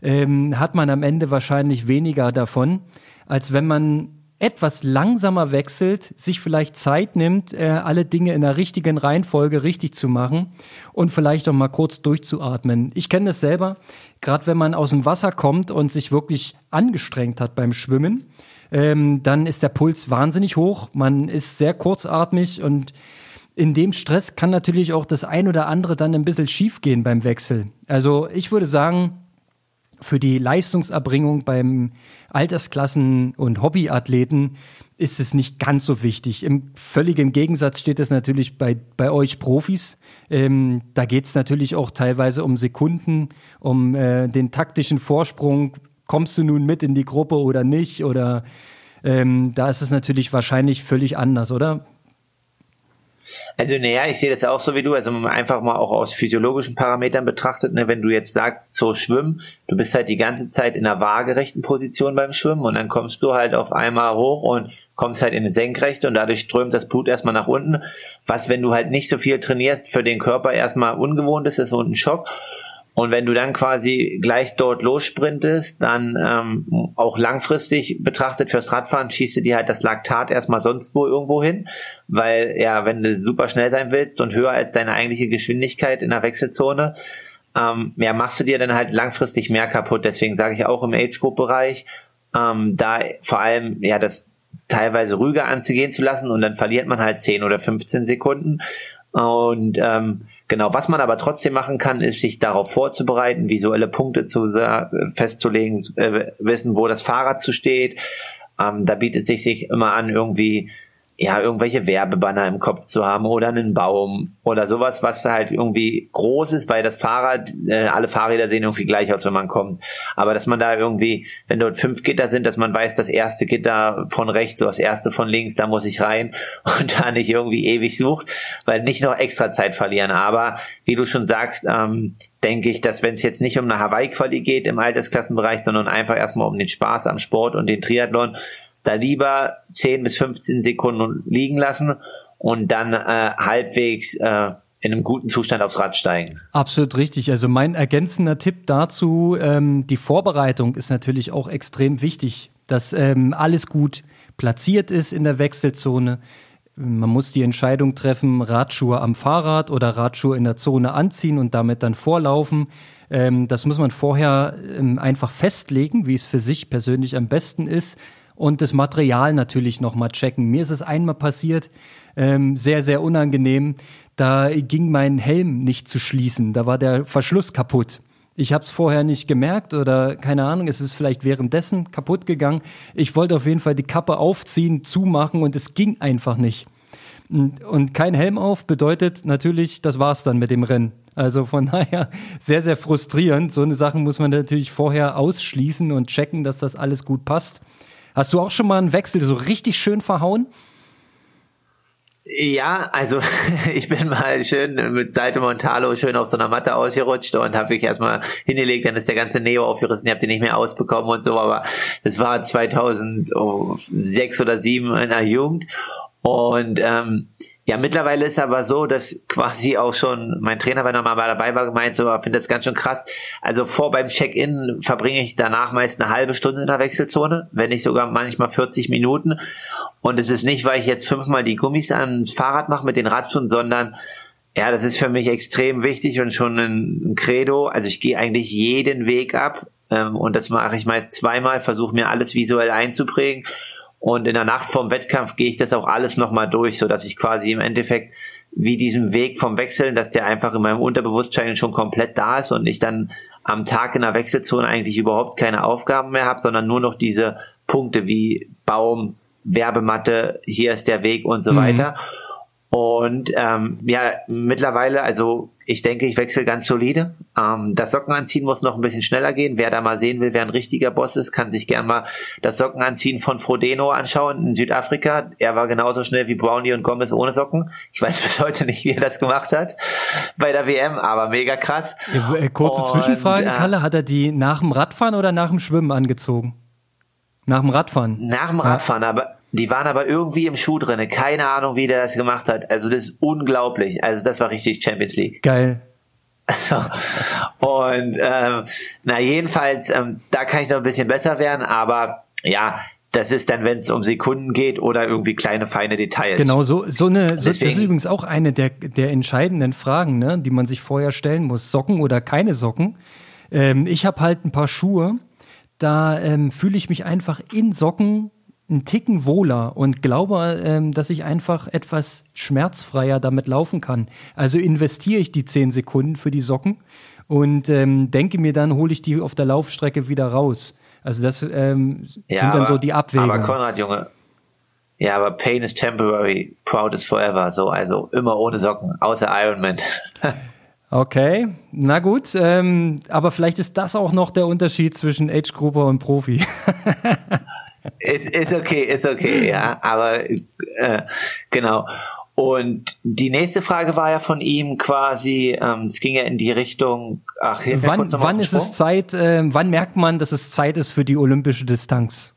ähm, hat man am Ende wahrscheinlich weniger davon, als wenn man etwas langsamer wechselt, sich vielleicht Zeit nimmt, äh, alle Dinge in der richtigen Reihenfolge richtig zu machen und vielleicht auch mal kurz durchzuatmen. Ich kenne das selber, gerade wenn man aus dem Wasser kommt und sich wirklich angestrengt hat beim Schwimmen ähm, dann ist der Puls wahnsinnig hoch, man ist sehr kurzatmig und in dem Stress kann natürlich auch das ein oder andere dann ein bisschen schief gehen beim Wechsel. Also ich würde sagen, für die Leistungserbringung beim Altersklassen- und Hobbyathleten ist es nicht ganz so wichtig. Im völligen Gegensatz steht es natürlich bei, bei euch Profis. Ähm, da geht es natürlich auch teilweise um Sekunden, um äh, den taktischen Vorsprung. Kommst du nun mit in die Gruppe oder nicht? Oder ähm, da ist es natürlich wahrscheinlich völlig anders, oder? Also naja, ich sehe das auch so wie du, also einfach mal auch aus physiologischen Parametern betrachtet, ne, wenn du jetzt sagst, so schwimmen, du bist halt die ganze Zeit in einer waagerechten Position beim Schwimmen und dann kommst du halt auf einmal hoch und kommst halt in eine Senkrechte und dadurch strömt das Blut erstmal nach unten, was wenn du halt nicht so viel trainierst, für den Körper erstmal ungewohnt ist, ist so ein Schock und wenn du dann quasi gleich dort lossprintest, dann ähm, auch langfristig betrachtet fürs Radfahren schießt du dir halt das Laktat erstmal sonst wo irgendwo hin, weil ja, wenn du super schnell sein willst und höher als deine eigentliche Geschwindigkeit in der Wechselzone, ähm, ja, machst du dir dann halt langfristig mehr kaputt. Deswegen sage ich auch im Age-Group-Bereich, ähm, da vor allem ja das teilweise ruhiger anzugehen zu lassen und dann verliert man halt 10 oder 15 Sekunden und ähm, Genau, was man aber trotzdem machen kann, ist sich darauf vorzubereiten, visuelle Punkte zu festzulegen, äh, wissen, wo das Fahrrad zu steht. Ähm, da bietet sich sich immer an, irgendwie ja, irgendwelche Werbebanner im Kopf zu haben oder einen Baum oder sowas, was halt irgendwie groß ist, weil das Fahrrad, äh, alle Fahrräder sehen irgendwie gleich aus, wenn man kommt. Aber dass man da irgendwie, wenn dort fünf Gitter sind, dass man weiß, das erste Gitter von rechts, so das erste von links, da muss ich rein und da nicht irgendwie ewig sucht, weil nicht noch extra Zeit verlieren. Aber wie du schon sagst, ähm, denke ich, dass wenn es jetzt nicht um eine Hawaii-Quali geht im Altersklassenbereich, sondern einfach erstmal um den Spaß am Sport und den Triathlon, da lieber 10 bis 15 Sekunden liegen lassen und dann äh, halbwegs äh, in einem guten Zustand aufs Rad steigen. Absolut richtig. Also mein ergänzender Tipp dazu, ähm, die Vorbereitung ist natürlich auch extrem wichtig, dass ähm, alles gut platziert ist in der Wechselzone. Man muss die Entscheidung treffen, Radschuhe am Fahrrad oder Radschuhe in der Zone anziehen und damit dann vorlaufen. Ähm, das muss man vorher ähm, einfach festlegen, wie es für sich persönlich am besten ist und das Material natürlich nochmal checken. Mir ist es einmal passiert, ähm, sehr, sehr unangenehm. Da ging mein Helm nicht zu schließen. Da war der Verschluss kaputt. Ich habe es vorher nicht gemerkt oder keine Ahnung, es ist vielleicht währenddessen kaputt gegangen. Ich wollte auf jeden Fall die Kappe aufziehen, zumachen und es ging einfach nicht. Und kein Helm auf bedeutet natürlich, das war's dann mit dem Rennen. Also von daher sehr, sehr frustrierend. So eine Sache muss man natürlich vorher ausschließen und checken, dass das alles gut passt. Hast du auch schon mal einen Wechsel so richtig schön verhauen? Ja, also ich bin mal schön mit Seite Montalo schön auf so einer Matte ausgerutscht und habe mich erstmal hingelegt, dann ist der ganze Neo aufgerissen, ich habe den nicht mehr ausbekommen und so, aber das war 2006 oder 2007 in der Jugend und ähm, ja, mittlerweile ist aber so, dass quasi auch schon mein Trainer, wenn er mal dabei war, gemeint, so, finde das ganz schön krass. Also vor beim Check-in verbringe ich danach meist eine halbe Stunde in der Wechselzone, wenn nicht sogar manchmal 40 Minuten. Und es ist nicht, weil ich jetzt fünfmal die Gummis ans Fahrrad mache mit den Radschuhen, sondern ja, das ist für mich extrem wichtig und schon ein, Credo. Also ich gehe eigentlich jeden Weg ab ähm, und das mache ich meist zweimal, versuche mir alles visuell einzuprägen und in der Nacht vorm Wettkampf gehe ich das auch alles nochmal durch, so dass ich quasi im Endeffekt wie diesen Weg vom Wechseln, dass der einfach in meinem Unterbewusstsein schon komplett da ist und ich dann am Tag in der Wechselzone eigentlich überhaupt keine Aufgaben mehr habe, sondern nur noch diese Punkte wie Baum, Werbematte, hier ist der Weg und so mhm. weiter. Und ähm, ja, mittlerweile, also ich denke, ich wechsle ganz solide. Ähm, das Sockenanziehen muss noch ein bisschen schneller gehen. Wer da mal sehen will, wer ein richtiger Boss ist, kann sich gern mal das Sockenanziehen von Frodeno anschauen in Südafrika. Er war genauso schnell wie Brownie und Gomez ohne Socken. Ich weiß bis heute nicht, wie er das gemacht hat bei der WM, aber mega krass. Äh, kurze und, Zwischenfrage, äh, Kalle, hat er die nach dem Radfahren oder nach dem Schwimmen angezogen? Nach dem Radfahren. Nach dem Radfahren, ja. aber die waren aber irgendwie im Schuh drinne. Keine Ahnung, wie der das gemacht hat. Also das ist unglaublich. Also das war richtig Champions League. Geil. und ähm, na jedenfalls, ähm, da kann ich noch ein bisschen besser werden, aber ja, das ist dann, wenn es um Sekunden geht oder irgendwie kleine feine Details. Genau, so, so eine, so, das ist übrigens auch eine der, der entscheidenden Fragen, ne, die man sich vorher stellen muss. Socken oder keine Socken. Ähm, ich habe halt ein paar Schuhe, da ähm, fühle ich mich einfach in Socken einen Ticken wohler und glaube, ähm, dass ich einfach etwas schmerzfreier damit laufen kann. Also investiere ich die zehn Sekunden für die Socken und ähm, denke mir dann, hole ich die auf der Laufstrecke wieder raus. Also das ähm, Ja, sind dann aber- so die Abwägungen. Aber Konrad, Junge, ja, aber Pain is temporary, proud is forever. So, also immer ohne Socken, außer Ironman. Okay, na gut, ähm, aber vielleicht ist das auch noch der Unterschied zwischen Age Grouper und Profi. ist, ist okay, ist okay, ja. Aber äh, genau. Und die nächste Frage war ja von ihm quasi, ähm, es ging ja in die Richtung, ach, wann wann ist es. Zeit, ähm, wann merkt man, dass es Zeit ist für die olympische Distanz?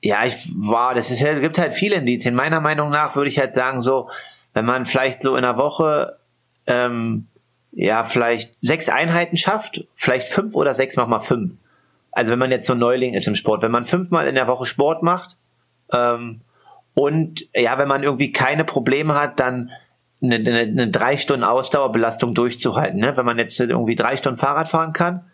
Ja, ich war, das ist ja, gibt halt viele Indizien. Meiner Meinung nach würde ich halt sagen, so, wenn man vielleicht so in einer Woche, ähm, ja, vielleicht sechs Einheiten schafft, vielleicht fünf oder sechs, mach mal fünf. Also wenn man jetzt so Neuling ist im Sport, wenn man fünfmal in der Woche Sport macht, ähm, und ja, wenn man irgendwie keine Probleme hat, dann eine, eine, eine drei Stunden Ausdauerbelastung durchzuhalten. Ne? Wenn man jetzt irgendwie drei Stunden Fahrrad fahren kann,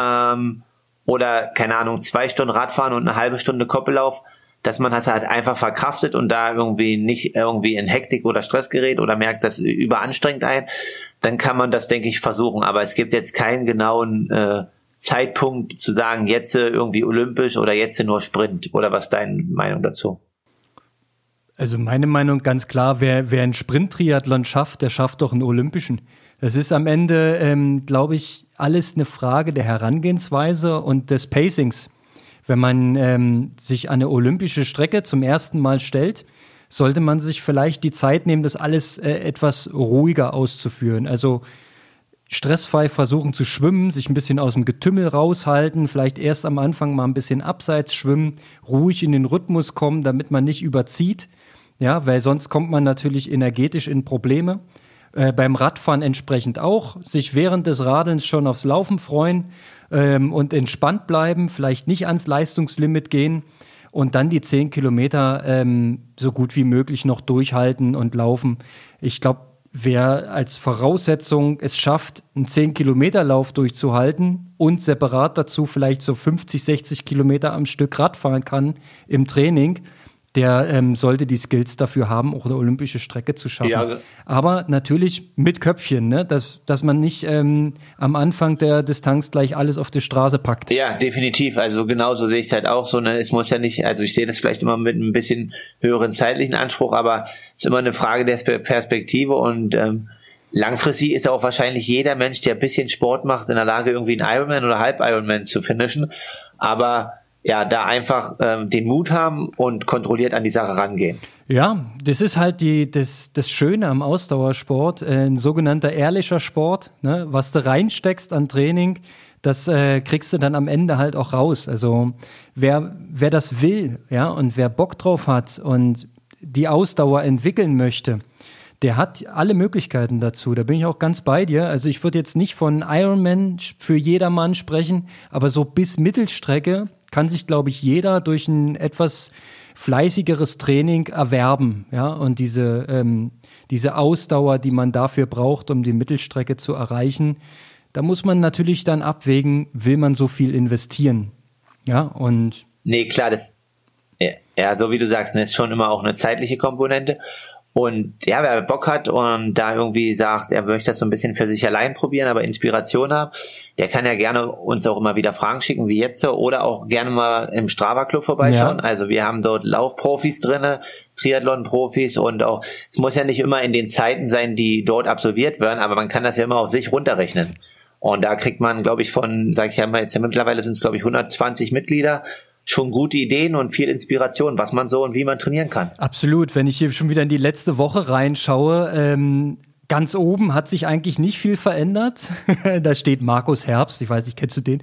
ähm, oder keine Ahnung, zwei Stunden Radfahren und eine halbe Stunde Koppellauf, dass man das halt einfach verkraftet und da irgendwie nicht irgendwie in Hektik oder Stress gerät oder merkt, das überanstrengt ein, dann kann man das, denke ich, versuchen. Aber es gibt jetzt keinen genauen äh, Zeitpunkt zu sagen, jetzt äh, irgendwie olympisch oder jetzt nur Sprint. Oder was ist deine Meinung dazu? Also meine Meinung ganz klar, wer, wer einen Sprint-Triathlon schafft, der schafft doch einen Olympischen. Das ist am Ende, ähm, glaube ich, alles eine Frage der Herangehensweise und des Pacings. Wenn man ähm, sich eine olympische Strecke zum ersten Mal stellt, sollte man sich vielleicht die Zeit nehmen, das alles äh, etwas ruhiger auszuführen. Also stressfrei versuchen zu schwimmen, sich ein bisschen aus dem Getümmel raushalten, vielleicht erst am Anfang mal ein bisschen abseits schwimmen, ruhig in den Rhythmus kommen, damit man nicht überzieht. Ja, weil sonst kommt man natürlich energetisch in Probleme. Äh, beim Radfahren entsprechend auch, sich während des Radelns schon aufs Laufen freuen ähm, und entspannt bleiben, vielleicht nicht ans Leistungslimit gehen und dann die zehn Kilometer ähm, so gut wie möglich noch durchhalten und laufen. Ich glaube, wer als Voraussetzung es schafft, einen 10-Kilometer-Lauf durchzuhalten und separat dazu vielleicht so 50, 60 Kilometer am Stück Rad fahren kann im Training, der ähm, sollte die Skills dafür haben, auch eine olympische Strecke zu schaffen. Ja. Aber natürlich mit Köpfchen, ne? dass, dass man nicht ähm, am Anfang der Distanz gleich alles auf die Straße packt. Ja, definitiv. Also genauso sehe ich es halt auch so. Ne? Es muss ja nicht, also ich sehe das vielleicht immer mit ein bisschen höheren zeitlichen Anspruch, aber es ist immer eine Frage der Spe- Perspektive und ähm, langfristig ist auch wahrscheinlich jeder Mensch, der ein bisschen Sport macht, in der Lage, irgendwie einen Ironman oder Halb-Ironman zu finishen. Aber ja, da einfach ähm, den Mut haben und kontrolliert an die Sache rangehen. Ja, das ist halt die, das, das Schöne am Ausdauersport, äh, ein sogenannter ehrlicher Sport. Ne? Was du reinsteckst an Training, das äh, kriegst du dann am Ende halt auch raus. Also wer, wer das will, ja, und wer Bock drauf hat und die Ausdauer entwickeln möchte, der hat alle Möglichkeiten dazu. Da bin ich auch ganz bei dir. Also ich würde jetzt nicht von Ironman für jedermann sprechen, aber so bis Mittelstrecke kann sich, glaube ich, jeder durch ein etwas fleißigeres Training erwerben. Ja, und diese, ähm, diese Ausdauer, die man dafür braucht, um die Mittelstrecke zu erreichen, da muss man natürlich dann abwägen, will man so viel investieren. Ja, und Nee, klar, das, ja, so wie du sagst, ne, ist schon immer auch eine zeitliche Komponente. Und ja, wer Bock hat und da irgendwie sagt, er möchte das so ein bisschen für sich allein probieren, aber Inspiration haben, der kann ja gerne uns auch immer wieder Fragen schicken, wie jetzt oder auch gerne mal im Strava Club vorbeischauen. Ja. Also wir haben dort Laufprofis drinne, Triathlon-Profis und auch, es muss ja nicht immer in den Zeiten sein, die dort absolviert werden, aber man kann das ja immer auf sich runterrechnen. Und da kriegt man, glaube ich, von, sag ich ja mal, jetzt ja mittlerweile sind es, glaube ich, 120 Mitglieder, schon gute Ideen und viel Inspiration, was man so und wie man trainieren kann. Absolut. Wenn ich hier schon wieder in die letzte Woche reinschaue, ähm, ganz oben hat sich eigentlich nicht viel verändert. da steht Markus Herbst. Ich weiß nicht, kennst du den?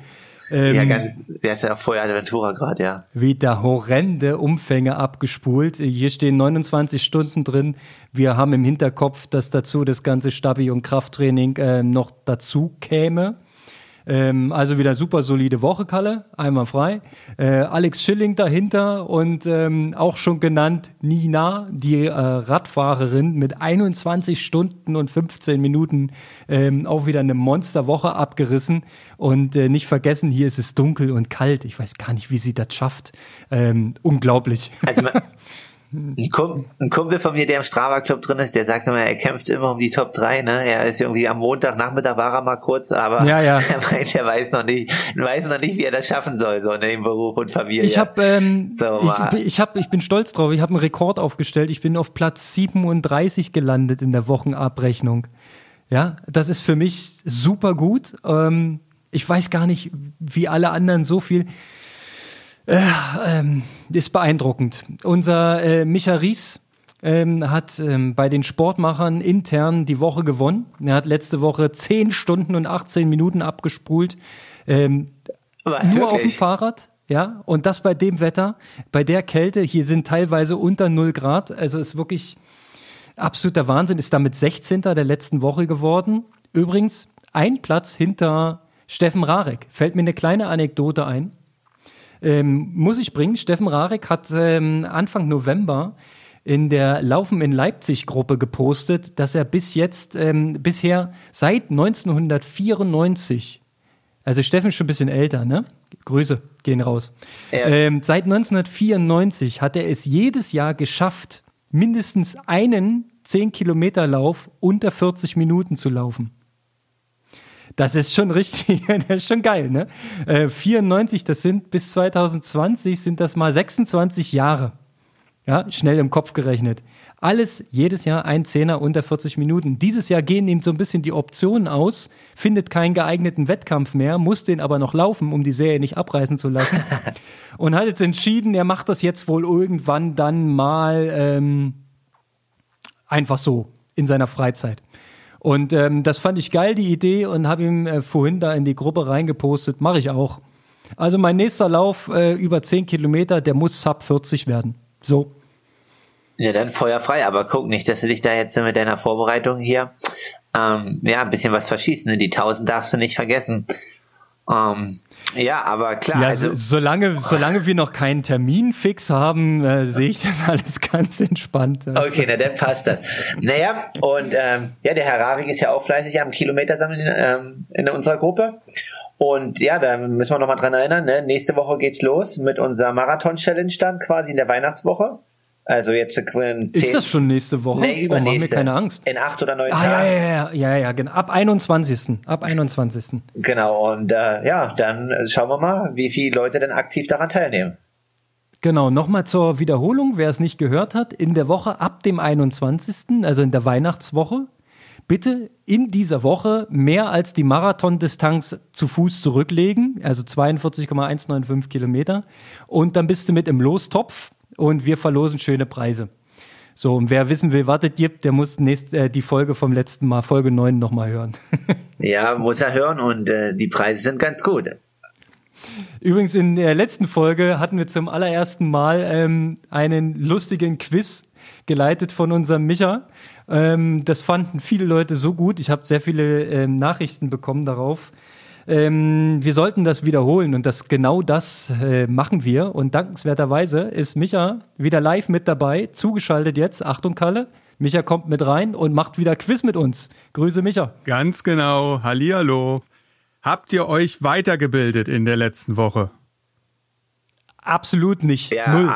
Ähm, ja, ganz, der ist ja vorher Adventura gerade, ja. wieder horrende Umfänge abgespult. Hier stehen 29 Stunden drin. Wir haben im Hinterkopf, dass dazu das ganze Stabi- und Krafttraining äh, noch dazu käme. Ähm, also wieder super solide Woche, Kalle, einmal frei. Äh, Alex Schilling dahinter und ähm, auch schon genannt Nina, die äh, Radfahrerin mit 21 Stunden und 15 Minuten ähm, auch wieder eine Monsterwoche abgerissen. Und äh, nicht vergessen, hier ist es dunkel und kalt. Ich weiß gar nicht, wie sie das schafft. Ähm, unglaublich. Also Ein Kumpel, ein Kumpel von mir, der im Strava Club drin ist, der sagt immer, er kämpft immer um die Top 3, ne? Er ist irgendwie am Montagnachmittag war er mal kurz, aber ja, ja. er meint, er weiß noch nicht, weiß noch nicht, wie er das schaffen soll, so in dem Beruf und Familie. Ich habe, ähm, so, ich, ich, hab, ich bin stolz drauf. Ich habe einen Rekord aufgestellt. Ich bin auf Platz 37 gelandet in der Wochenabrechnung. Ja, das ist für mich super gut. Ähm, ich weiß gar nicht, wie alle anderen so viel. Äh, ähm, ist beeindruckend. Unser äh, Micha Ries ähm, hat ähm, bei den Sportmachern intern die Woche gewonnen. Er hat letzte Woche 10 Stunden und 18 Minuten abgespult. Ähm, nur wirklich? auf dem Fahrrad. Ja, und das bei dem Wetter, bei der Kälte, hier sind teilweise unter 0 Grad, also ist wirklich absoluter Wahnsinn, ist damit 16. der letzten Woche geworden. Übrigens, ein Platz hinter Steffen Rarek. Fällt mir eine kleine Anekdote ein. Ähm, muss ich bringen. Steffen Rarek hat ähm, Anfang November in der Laufen in Leipzig Gruppe gepostet, dass er bis jetzt, ähm, bisher seit 1994, also Steffen ist schon ein bisschen älter, ne? Grüße gehen raus. Ja. Ähm, seit 1994 hat er es jedes Jahr geschafft, mindestens einen 10-Kilometer-Lauf unter 40 Minuten zu laufen. Das ist schon richtig, das ist schon geil, ne? Äh, 94, das sind bis 2020 sind das mal 26 Jahre. Ja, schnell im Kopf gerechnet. Alles jedes Jahr ein Zehner unter 40 Minuten. Dieses Jahr gehen ihm so ein bisschen die Optionen aus, findet keinen geeigneten Wettkampf mehr, muss den aber noch laufen, um die Serie nicht abreißen zu lassen. und hat jetzt entschieden, er macht das jetzt wohl irgendwann dann mal ähm, einfach so in seiner Freizeit. Und ähm, das fand ich geil, die Idee, und habe ihm äh, vorhin da in die Gruppe reingepostet. Mache ich auch. Also mein nächster Lauf äh, über 10 Kilometer, der muss Sub 40 werden. So. Ja, dann feuerfrei, aber guck nicht, dass du dich da jetzt mit deiner Vorbereitung hier ähm, ja ein bisschen was verschießt. Ne? Die 1000 darfst du nicht vergessen. Ähm, ja, aber klar. Ja, also, so, solange, solange wir noch keinen Termin fix haben, äh, sehe ich das alles ganz entspannt. Okay, na dann passt das. Naja, und ähm, ja, der Herr Rarik ist ja auch fleißig am Kilometer sammeln ähm, in unserer Gruppe. Und ja, da müssen wir nochmal dran erinnern, ne? nächste Woche geht's los mit unserer Marathon-Challenge dann quasi in der Weihnachtswoche. Also jetzt in Ist das schon nächste Woche? Nee, oh, mach mir übernächste. keine Angst. In acht oder neun Ah, ja, Tagen. ja, ja, ja, ja, genau. Ab 21. Ab 21. Genau, und äh, ja, dann schauen wir mal, wie viele Leute denn aktiv daran teilnehmen. Genau, nochmal zur Wiederholung, wer es nicht gehört hat, in der Woche ab dem 21., also in der Weihnachtswoche, bitte in dieser Woche mehr als die Marathondistanz zu Fuß zurücklegen, also 42,195 Kilometer, und dann bist du mit im Lostopf und wir verlosen schöne Preise. So, und wer wissen will, wartet gibt, der muss nächst, äh, die Folge vom letzten Mal, Folge 9, nochmal hören. Ja, muss er hören und äh, die Preise sind ganz gut. Übrigens, in der letzten Folge hatten wir zum allerersten Mal ähm, einen lustigen Quiz geleitet von unserem Micha. Ähm, das fanden viele Leute so gut. Ich habe sehr viele ähm, Nachrichten bekommen darauf. Ähm, wir sollten das wiederholen und das genau das äh, machen wir. Und dankenswerterweise ist Micha wieder live mit dabei, zugeschaltet jetzt. Achtung, Kalle. Micha kommt mit rein und macht wieder Quiz mit uns. Grüße, Micha. Ganz genau. Hallihallo. Habt ihr euch weitergebildet in der letzten Woche? Absolut nicht. Ja, Null.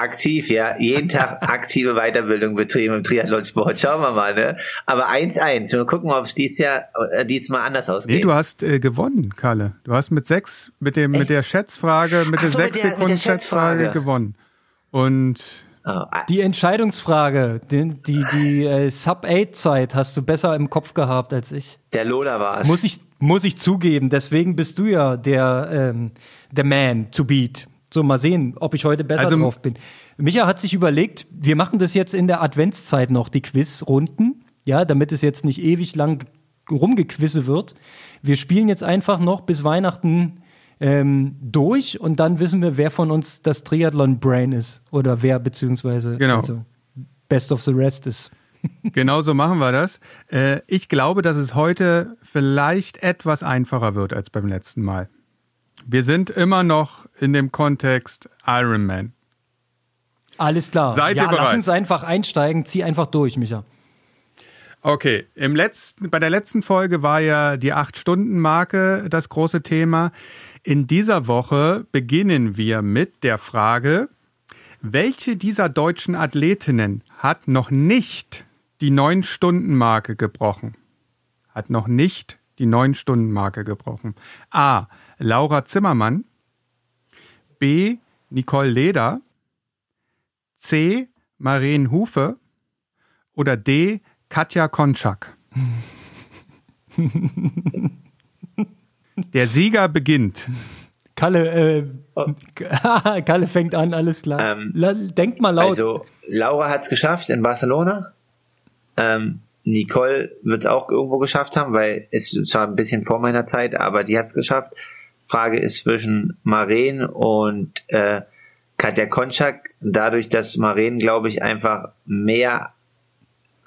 Aktiv, ja. Jeden Tag aktive Weiterbildung betrieben im Triathlonsport. Schauen wir mal, ne? Aber 1-1. Wir gucken mal, ob es dies Jahr, äh, diesmal anders ausgeht. Nee, du hast äh, gewonnen, Kalle. Du hast mit sechs, mit dem, mit der Schätzfrage, mit Ach der so, sechs mit der Sekunden Schätzfrage Schätzfrage. gewonnen. Und Oh, ah, Die Entscheidungsfrage, die, die, die äh, Sub-8-Zeit hast du besser im Kopf gehabt als ich. der Lola war es. Muss ich, muss ich zugeben. Deswegen bist du ja der, ähm, der Man to beat. So, mal sehen, ob ich heute besser Also- drauf bin. Micha hat sich überlegt, wir machen das jetzt in der Adventszeit noch, die Quizrunden. Ja, damit es jetzt nicht ewig lang rumgequisse wird. Wir spielen jetzt einfach noch bis Weihnachten ähm, durch und dann wissen wir, wer von uns das Triathlon-Brain ist. Oder wer beziehungsweise Genau. also Best of the Rest ist. Genau so machen wir das. Äh, ich glaube, dass es heute vielleicht etwas einfacher wird als beim letzten Mal. Wir sind immer noch in dem Kontext Iron Man. Alles klar. Seid ja, ihr bereit? lass uns einfach einsteigen. Zieh einfach durch, Micha. Okay, im letzten, bei der letzten Folge war ja die 8-Stunden-Marke das große Thema. In dieser Woche beginnen wir mit der Frage, welche dieser deutschen Athletinnen hat noch nicht die 9-Stunden-Marke gebrochen? Hat noch nicht die 9-Stunden-Marke gebrochen. A. Laura Zimmermann. B. Nicole Leder. C. Maren Hufe. Oder D. Katja Konczak. Der Sieger beginnt. Kalle, äh, Kalle fängt an, alles klar. Ähm, La- Denkt mal laut. Also, Laura hat es geschafft in Barcelona. Ähm, Nicole wird es auch irgendwo geschafft haben, weil es zwar ein bisschen vor meiner Zeit, aber die hat es geschafft. Frage ist zwischen Maren und äh, Katja Konczak. Dadurch, dass Maren, glaube ich, einfach mehr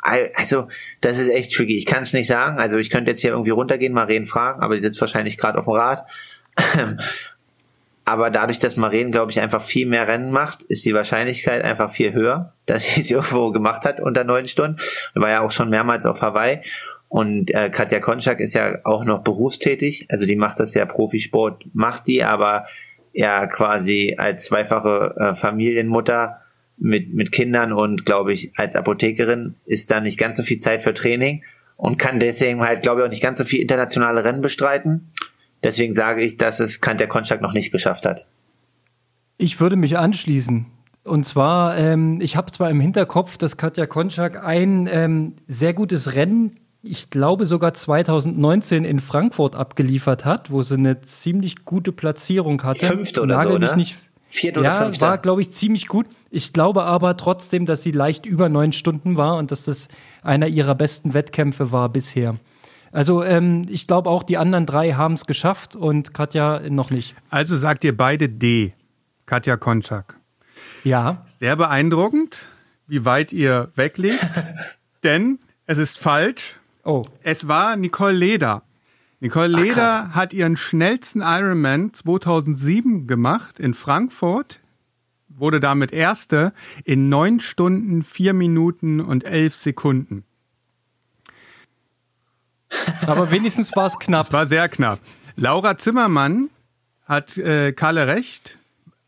also, das ist echt tricky. Ich kann es nicht sagen. Also, ich könnte jetzt hier irgendwie runtergehen, Maren fragen, aber die sitzt wahrscheinlich gerade auf dem Rad. aber dadurch, dass Maren, glaube ich, einfach viel mehr Rennen macht, ist die Wahrscheinlichkeit einfach viel höher, dass sie es irgendwo gemacht hat unter neun Stunden. War ja auch schon mehrmals auf Hawaii. Und äh, Katja Konczak ist ja auch noch berufstätig. Also die macht das ja Profisport, macht die, aber ja quasi als zweifache äh, Familienmutter mit, mit Kindern und glaube ich als Apothekerin ist da nicht ganz so viel Zeit für Training und kann deswegen halt glaube ich auch nicht ganz so viel internationale Rennen bestreiten. Deswegen sage ich, dass es der Konczak noch nicht geschafft hat. Ich würde mich anschließen. Und zwar, ähm, ich habe zwar im Hinterkopf, dass Katja Konczak ein ähm, sehr gutes Rennen, ich glaube sogar 2019 in Frankfurt abgeliefert hat, wo sie eine ziemlich gute Platzierung hatte. Fünfte oder Nagel so, mich ne? Nicht, Vierte oder ja, fünfte? war, glaube ich, ziemlich gut. Ich glaube aber trotzdem, dass sie leicht über neun Stunden war und dass das einer ihrer besten Wettkämpfe war bisher. Also ähm, ich glaube auch, die anderen drei haben es geschafft und Katja noch nicht. Also sagt ihr beide D. Katja Konczak. Ja, Sehr beeindruckend, wie weit ihr wegliegt. denn es ist falsch. Oh, Es war Nicole Leder. Nicole Ach, Leder krass. hat ihren schnellsten Ironman 2007 gemacht in Frankfurt, wurde damit Erste in 9 Stunden, 4 Minuten und 11 Sekunden. aber wenigstens war es knapp. Das war sehr knapp. Laura Zimmermann hat äh, Kalle recht.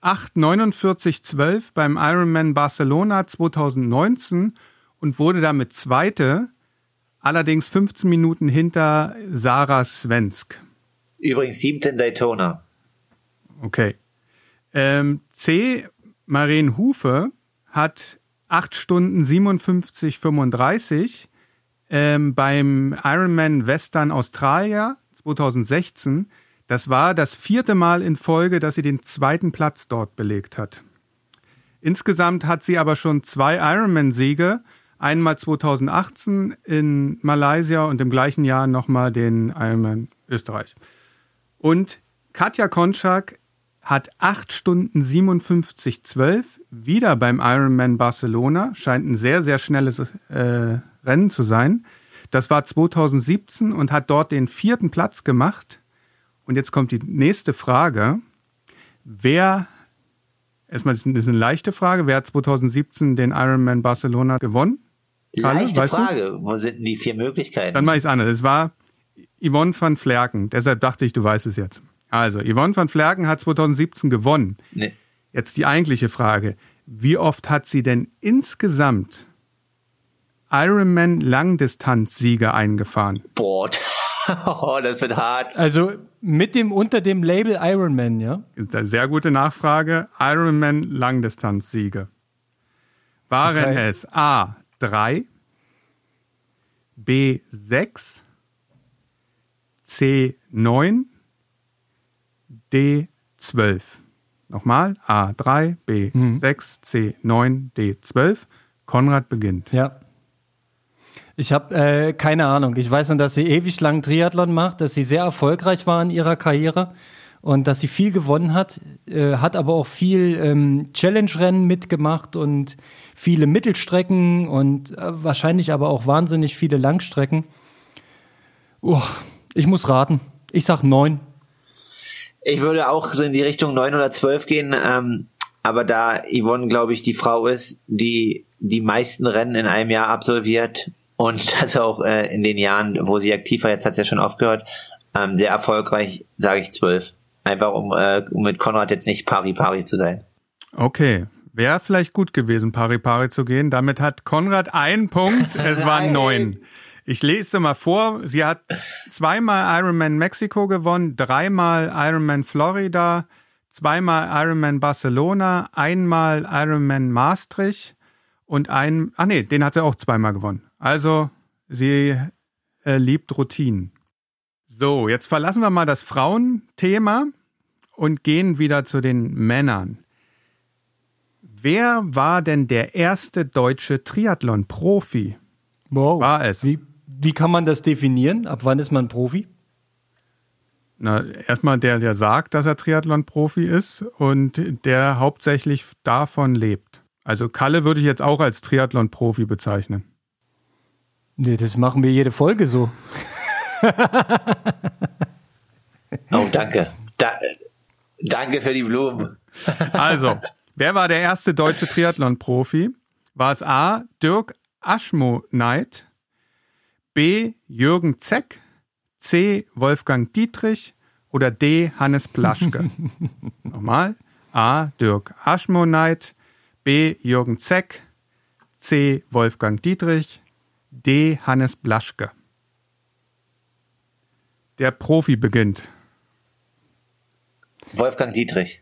8,49,12 beim Ironman Barcelona 2019 und wurde damit Zweite, allerdings 15 Minuten hinter Sarah Svensk. Übrigens siebte in Daytona. Okay. Ähm, C. Maren Hufe hat 8 Stunden 57, 35 ähm, beim Ironman Western Australia 2016. Das war das vierte Mal in Folge, dass sie den zweiten Platz dort belegt hat. Insgesamt hat sie aber schon zwei Ironman-Siege. Einmal 2018 in Malaysia und im gleichen Jahr nochmal den Ironman Österreich. Und Katja Konczak hat 8 Stunden 57, 12 wieder beim Ironman Barcelona. Scheint ein sehr, sehr schnelles äh, Rennen zu sein. Das war 2017 und hat dort den vierten Platz gemacht. Und jetzt kommt die nächste Frage. Wer, erstmal das ist eine leichte Frage, wer hat 2017 den Ironman Barcelona gewonnen? Kalle, Leichte weißt du's? Frage. Wo sind denn die vier Möglichkeiten? Dann mache ich es anders. Es war Yvonne van Flerken. Deshalb dachte ich, du weißt es jetzt. Also, Yvonne van Flerken hat 2017 gewonnen. Nee. Jetzt die eigentliche Frage. Wie oft hat sie denn insgesamt Ironman Langdistanz-Siege eingefahren? Boah, oh, das wird hart. Also mit dem unter dem Label Ironman, ja? Ist eine sehr gute Nachfrage. Ironman Langdistanz-Siege. Waren Okay. es A 3, B 6, C 9, D 12? Nochmal A 3, B 6, C 9, D 12. Konrad beginnt. Ja. Ich habe äh, keine Ahnung. Ich weiß nur, dass sie ewig lang Triathlon macht, dass sie sehr erfolgreich war in ihrer Karriere und dass sie viel gewonnen hat, äh, hat aber auch viel ähm, Challenge-Rennen mitgemacht und viele Mittelstrecken und äh, wahrscheinlich aber auch wahnsinnig viele Langstrecken. Oh, ich muss raten. Ich sag neun. Ich würde auch so in die Richtung neun oder zwölf gehen, ähm, aber da Yvonne, glaube ich, die Frau ist, die die meisten Rennen in einem Jahr absolviert und das auch äh, in den Jahren, wo sie aktiv war, jetzt hat sie ja schon aufgehört, ähm, sehr erfolgreich, sage ich zwölf. Einfach um, äh, um mit Konrad jetzt nicht pari-pari zu sein. Okay, wäre vielleicht gut gewesen, pari-pari zu gehen. Damit hat Konrad einen Punkt, es waren neun. Ich lese mal vor. Sie hat zweimal Ironman Mexiko gewonnen, dreimal Ironman Florida, zweimal Ironman Barcelona, einmal Ironman Maastricht und ein, ach nee, den hat sie auch zweimal gewonnen. Also sie äh, liebt Routinen. So, jetzt verlassen wir mal das Frauenthema und gehen wieder zu den Männern. Wer war denn der erste deutsche Triathlon-Profi? Wow. War es? Wie, wie kann man das definieren? Ab wann ist man Profi? Na, erstmal der, der sagt, dass er Triathlon-Profi ist und der hauptsächlich davon lebt. Also Kalle würde ich jetzt auch als Triathlon-Profi bezeichnen. Nee, das machen wir jede Folge so. oh, danke. Da, danke für die Blumen. Also, wer war der erste deutsche Triathlon-Profi? War es A. Dirk Aschmoneit, B. Jürgen Zeck, C. Wolfgang Dietrich oder D. Hannes Plaschke? Nochmal. A. Dirk Aschmoneit, B. Jürgen Zeck, C. Wolfgang Dietrich, D. Hannes Blaschke. Der Profi beginnt. Wolfgang Dietrich.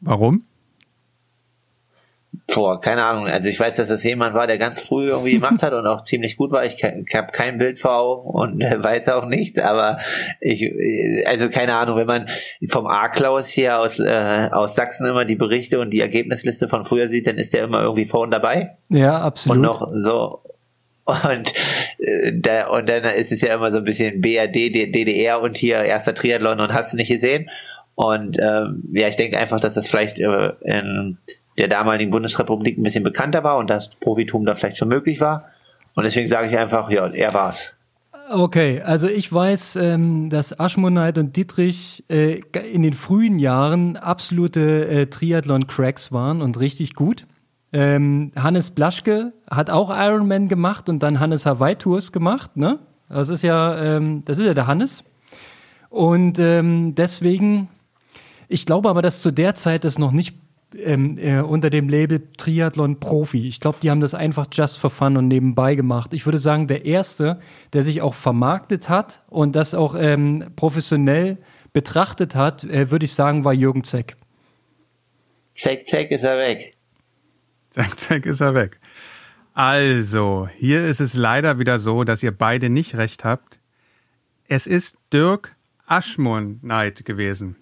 Warum? Boah, keine Ahnung. Also ich weiß, dass das jemand war, der ganz früh irgendwie gemacht hat und auch ziemlich gut war. Ich, ich habe kein Bild vor Augen und weiß auch nichts, aber ich, also keine Ahnung, wenn man vom A-Klaus hier aus, äh, aus Sachsen immer die Berichte und die Ergebnisliste von früher sieht, dann ist der immer irgendwie vorn dabei. Ja, absolut. Und noch so und, äh, und dann ist es ja immer so ein bisschen BRD, DDR und hier erster Triathlon und hast du nicht gesehen. Und ähm, ja, ich denke einfach, dass das vielleicht äh, in der damaligen Bundesrepublik ein bisschen bekannter war und das Profitum da vielleicht schon möglich war. Und deswegen sage ich einfach, ja, er war's. Okay, also ich weiß, ähm, dass Aschmoneit und Dietrich äh, in den frühen Jahren absolute äh, Triathlon-Cracks waren und richtig gut. Ähm, Hannes Blaschke hat auch Ironman gemacht und dann Hannes Hawaii Tours gemacht, ne? Das ist ja, ähm, das ist ja der Hannes. Und ähm, deswegen, ich glaube aber, dass zu der Zeit das noch nicht ähm, äh, unter dem Label Triathlon Profi. Ich glaube, die haben das einfach just for fun und nebenbei gemacht. Ich würde sagen, der erste, der sich auch vermarktet hat und das auch ähm, professionell betrachtet hat, äh, würde ich sagen, war Jürgen Zeck. Zeck, Zeck ist er weg. Zack, zack, ist er weg. Also, hier ist es leider wieder so, dass ihr beide nicht recht habt. Es ist Dirk Aschmoneit gewesen.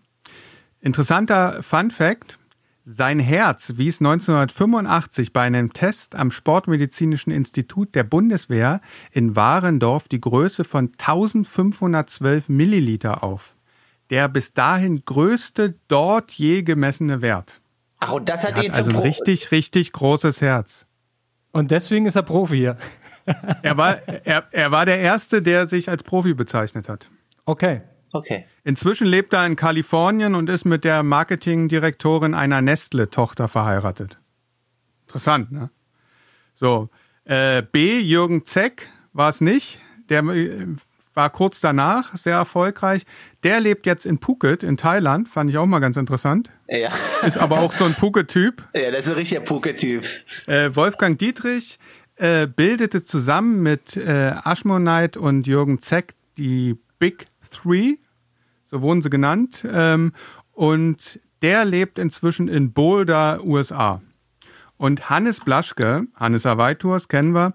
Interessanter Fun Fact. Sein Herz wies 1985 bei einem Test am Sportmedizinischen Institut der Bundeswehr in Warendorf die Größe von 1512 Milliliter auf. Der bis dahin größte dort je gemessene Wert. Ach, und das hat Er ihn hat zum also ein Pro richtig, richtig großes Herz. Und deswegen ist er Profi hier. Er war, er, er war der Erste, der sich als Profi bezeichnet hat. Okay. Okay. Inzwischen lebt er in Kalifornien und ist mit der Marketingdirektorin einer Nestle-Tochter verheiratet. Interessant, ne? So, äh, B. Jürgen Zeck war es nicht. Der äh, war kurz danach sehr erfolgreich. Der lebt jetzt in Phuket in Thailand. Fand ich auch mal ganz interessant. Ja. Ist aber auch so ein Phuket-Typ. ja, das ist ein richtiger Puke-Typ. Äh, Wolfgang Dietrich äh, bildete zusammen mit äh, Ashmonite und Jürgen Zeck die Big Three, so wurden sie genannt. Ähm, und der lebt inzwischen in Boulder, USA. Und Hannes Blaschke, Hannes Hawaii Tours kennen wir,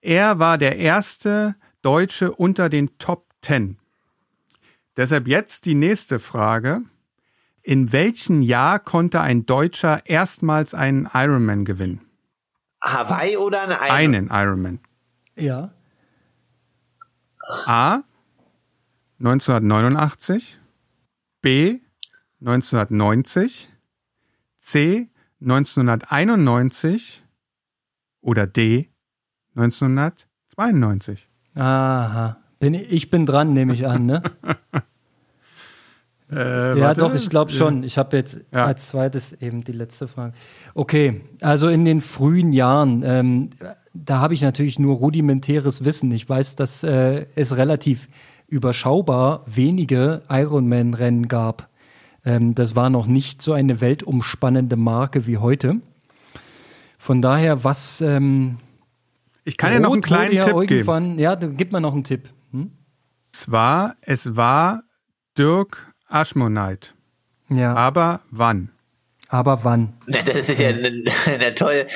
er war der erste Deutsche unter den Top Ten. Deshalb jetzt die nächste Frage. In welchem Jahr konnte ein Deutscher erstmals einen Ironman gewinnen? Hawaii oder ein Einen Ironman. Ja. A. 1989. B. 1990, C 1991 oder D 1992? Aha. Bin, ich bin dran, nehme ich an, ne? Äh, ja, warte. doch, ich glaube schon. Ich habe jetzt Ja. als zweites eben die letzte Frage. Okay, also in den frühen Jahren, ähm, da habe ich natürlich nur rudimentäres Wissen. Ich weiß, dass äh, es relativ überschaubar wenige Ironman-Rennen gab. Ähm, das war noch nicht so eine weltumspannende Marke wie heute. Von daher, was ähm, Ich kann ja noch einen kleinen ja Tipp geben. Ja, dann gib mir noch einen Tipp. Hm? Zwar, es war Dirk Aschmonite. Ja, Aber wann? aber wann? Na, Das ist ja na toll.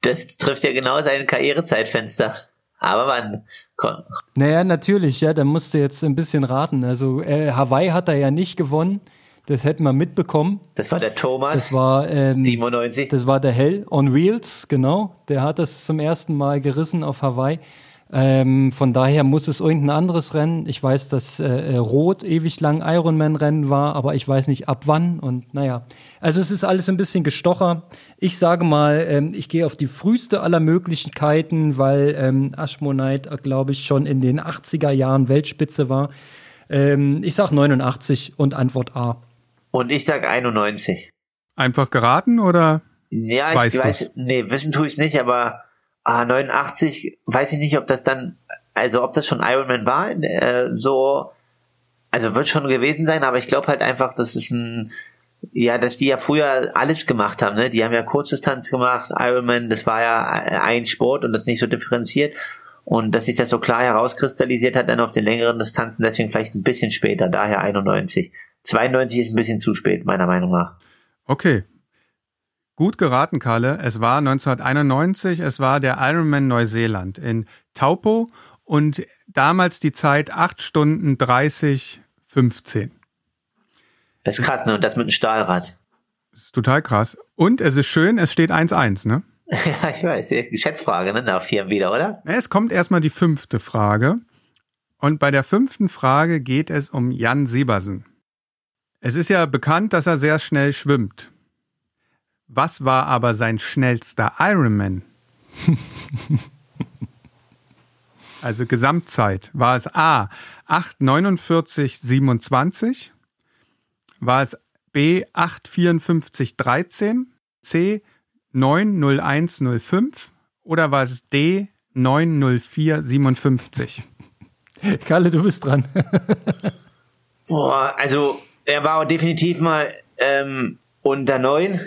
Das trifft ja genau sein Karrierezeitfenster. Aber wann? Komm. Naja, natürlich, ja, da musst du jetzt ein bisschen raten. Also äh, Hawaii hat er ja nicht gewonnen. Das hätten wir mitbekommen. Das war der Thomas. Das war, ähm, 97. das war der Hell on Wheels, genau. Der hat das zum ersten Mal gerissen auf Hawaii. Ähm, von daher muss es irgendein anderes Rennen. Ich weiß, dass äh, äh, Rot ewig lang Ironman-Rennen war, aber ich weiß nicht ab wann. Und naja, also es ist alles ein bisschen gestocher. Ich sage mal, ähm, ich gehe auf die früheste aller Möglichkeiten, weil ähm, Ashmonite, glaube ich, schon in den 80er Jahren Weltspitze war. Ähm, ich sage 89 und Antwort A. Und ich sag 91. Einfach geraten oder? Ja, Weißt ich du's? weiß, nee, wissen tue ich nicht, aber ah, 89, weiß ich nicht, ob das dann, also ob das schon Ironman war, äh, so, also wird schon gewesen sein, aber ich glaube halt einfach, das ist ein, ja, dass die ja früher alles gemacht haben, ne? Die haben ja Kurzdistanz gemacht, Ironman, das war ja ein Sport und das nicht so differenziert. Und dass sich das so klar herauskristallisiert hat dann auf den längeren Distanzen, deswegen vielleicht ein bisschen später, daher 91. 92 ist ein bisschen zu spät, meiner Meinung nach. Okay. Gut geraten, Kalle. Es war 1991, es war der Ironman Neuseeland in Taupo und damals die Zeit 8 Stunden 30, 15. Das ist krass, ne? Und das mit einem Stahlrad. Das ist total krass. Und es ist schön, es steht 1-1, ne? Ja, ich weiß. Schätzfrage, ne? Nach vier wieder, oder? Es kommt erstmal die fünfte Frage. Und bei der fünften Frage geht es um Jan Siebersen. Es ist ja bekannt, dass er sehr schnell schwimmt. Was war aber sein schnellster Ironman? also Gesamtzeit. War es A 8,49,27? War es B 8,54,13? C 9,01,05? Oder war es D 9,04,57? Kalle, du bist dran. Boah, also er war definitiv mal ähm, unter neun.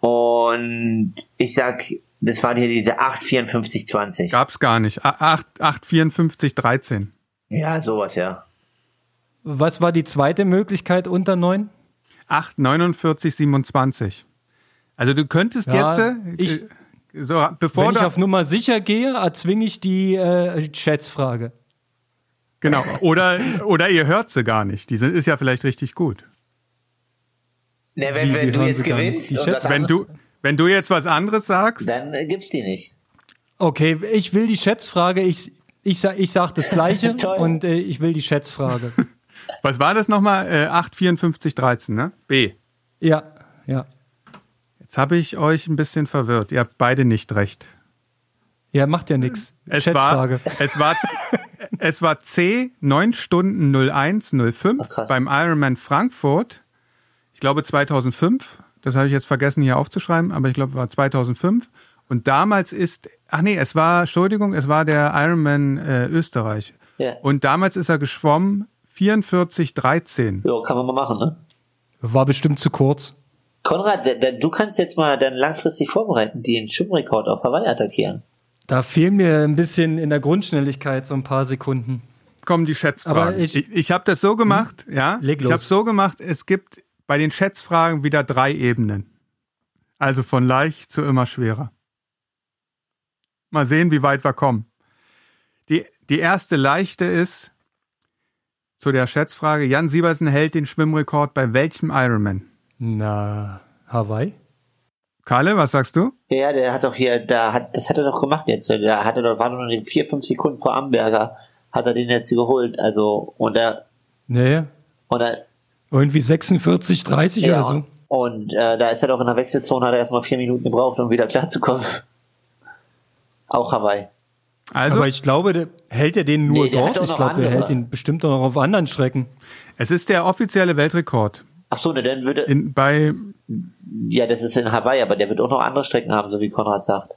Und ich sag, das war hier diese 8,54,20. Gab's gar nicht. 8, 8,54,13. Ja, sowas, ja. Was war die zweite Möglichkeit unter neun? 8,49,27. Also du könntest Ja, jetzt, äh, ich- so, bevor Wenn ich auf Nummer sicher gehe, erzwinge ich die äh, Schätzfrage. Genau, oder, oder ihr hört sie gar nicht. Die sind, ist ja vielleicht richtig gut. Ne, wenn, Wie, wenn wie du jetzt gewinnst, Die und Wenn du, wenn du jetzt was anderes sagst, dann äh, gibt's die nicht. Okay, ich will die Schätzfrage. Ich, ich, ich sag das Gleiche und äh, ich will die Schätzfrage. was war das nochmal? Äh, 8,54,13, ne? B. ja, ja. Jetzt habe ich euch ein bisschen verwirrt. Ihr habt beide nicht recht. Ja, macht ja nichts. Es war, Schätzfrage. es war, es war C 9 Stunden 01 05 Ach, beim Ironman Frankfurt. Ich glaube 2005. Das habe ich jetzt vergessen hier aufzuschreiben, aber ich glaube war 2005. Und damals ist, ach nee, es war, Entschuldigung, es war der Ironman äh, Österreich. Ja. Und damals ist er geschwommen 44 13. Jo, kann man mal machen, ne? War bestimmt zu kurz. Konrad, du kannst jetzt mal dann langfristig vorbereiten, den Schwimmrekord auf Hawaii attackieren. Da fehlen mir ein bisschen in der Grundschnelligkeit so ein paar Sekunden. kommen die Schätzfragen. Aber ich ich- ich, ich habe das so gemacht, ja. Leg ich los. habe so gemacht, es gibt bei den Schätzfragen wieder drei Ebenen. Also von leicht zu immer schwerer. Mal sehen, wie weit wir kommen. Die, die erste leichte ist zu der Schätzfrage, Jan Siebersen hält den Schwimmrekord bei welchem Ironman? Na, Hawaii? Kalle, was sagst du? Ja, der hat doch hier, da hat, das hat er doch gemacht jetzt. Da hat er doch, war nur noch vier, fünf Sekunden vor Amberger, hat er den jetzt geholt. Also, und er, Nee. und er, Irgendwie 46, 30 Ja, oder so. und äh, da ist er doch in der Wechselzone, hat er erstmal vier Minuten gebraucht, um wieder klarzukommen. Auch Hawaii. Also, Aber ich glaube, der, hält er den nur Nee, dort? doch Ich glaube, er hält ihn bestimmt auch noch auf anderen Strecken. es ist der offizielle Weltrekord. Ach so, ne, dann würde, In, bei, ja, das ist in Hawaii, aber der wird auch noch andere Strecken haben, so wie Konrad sagt.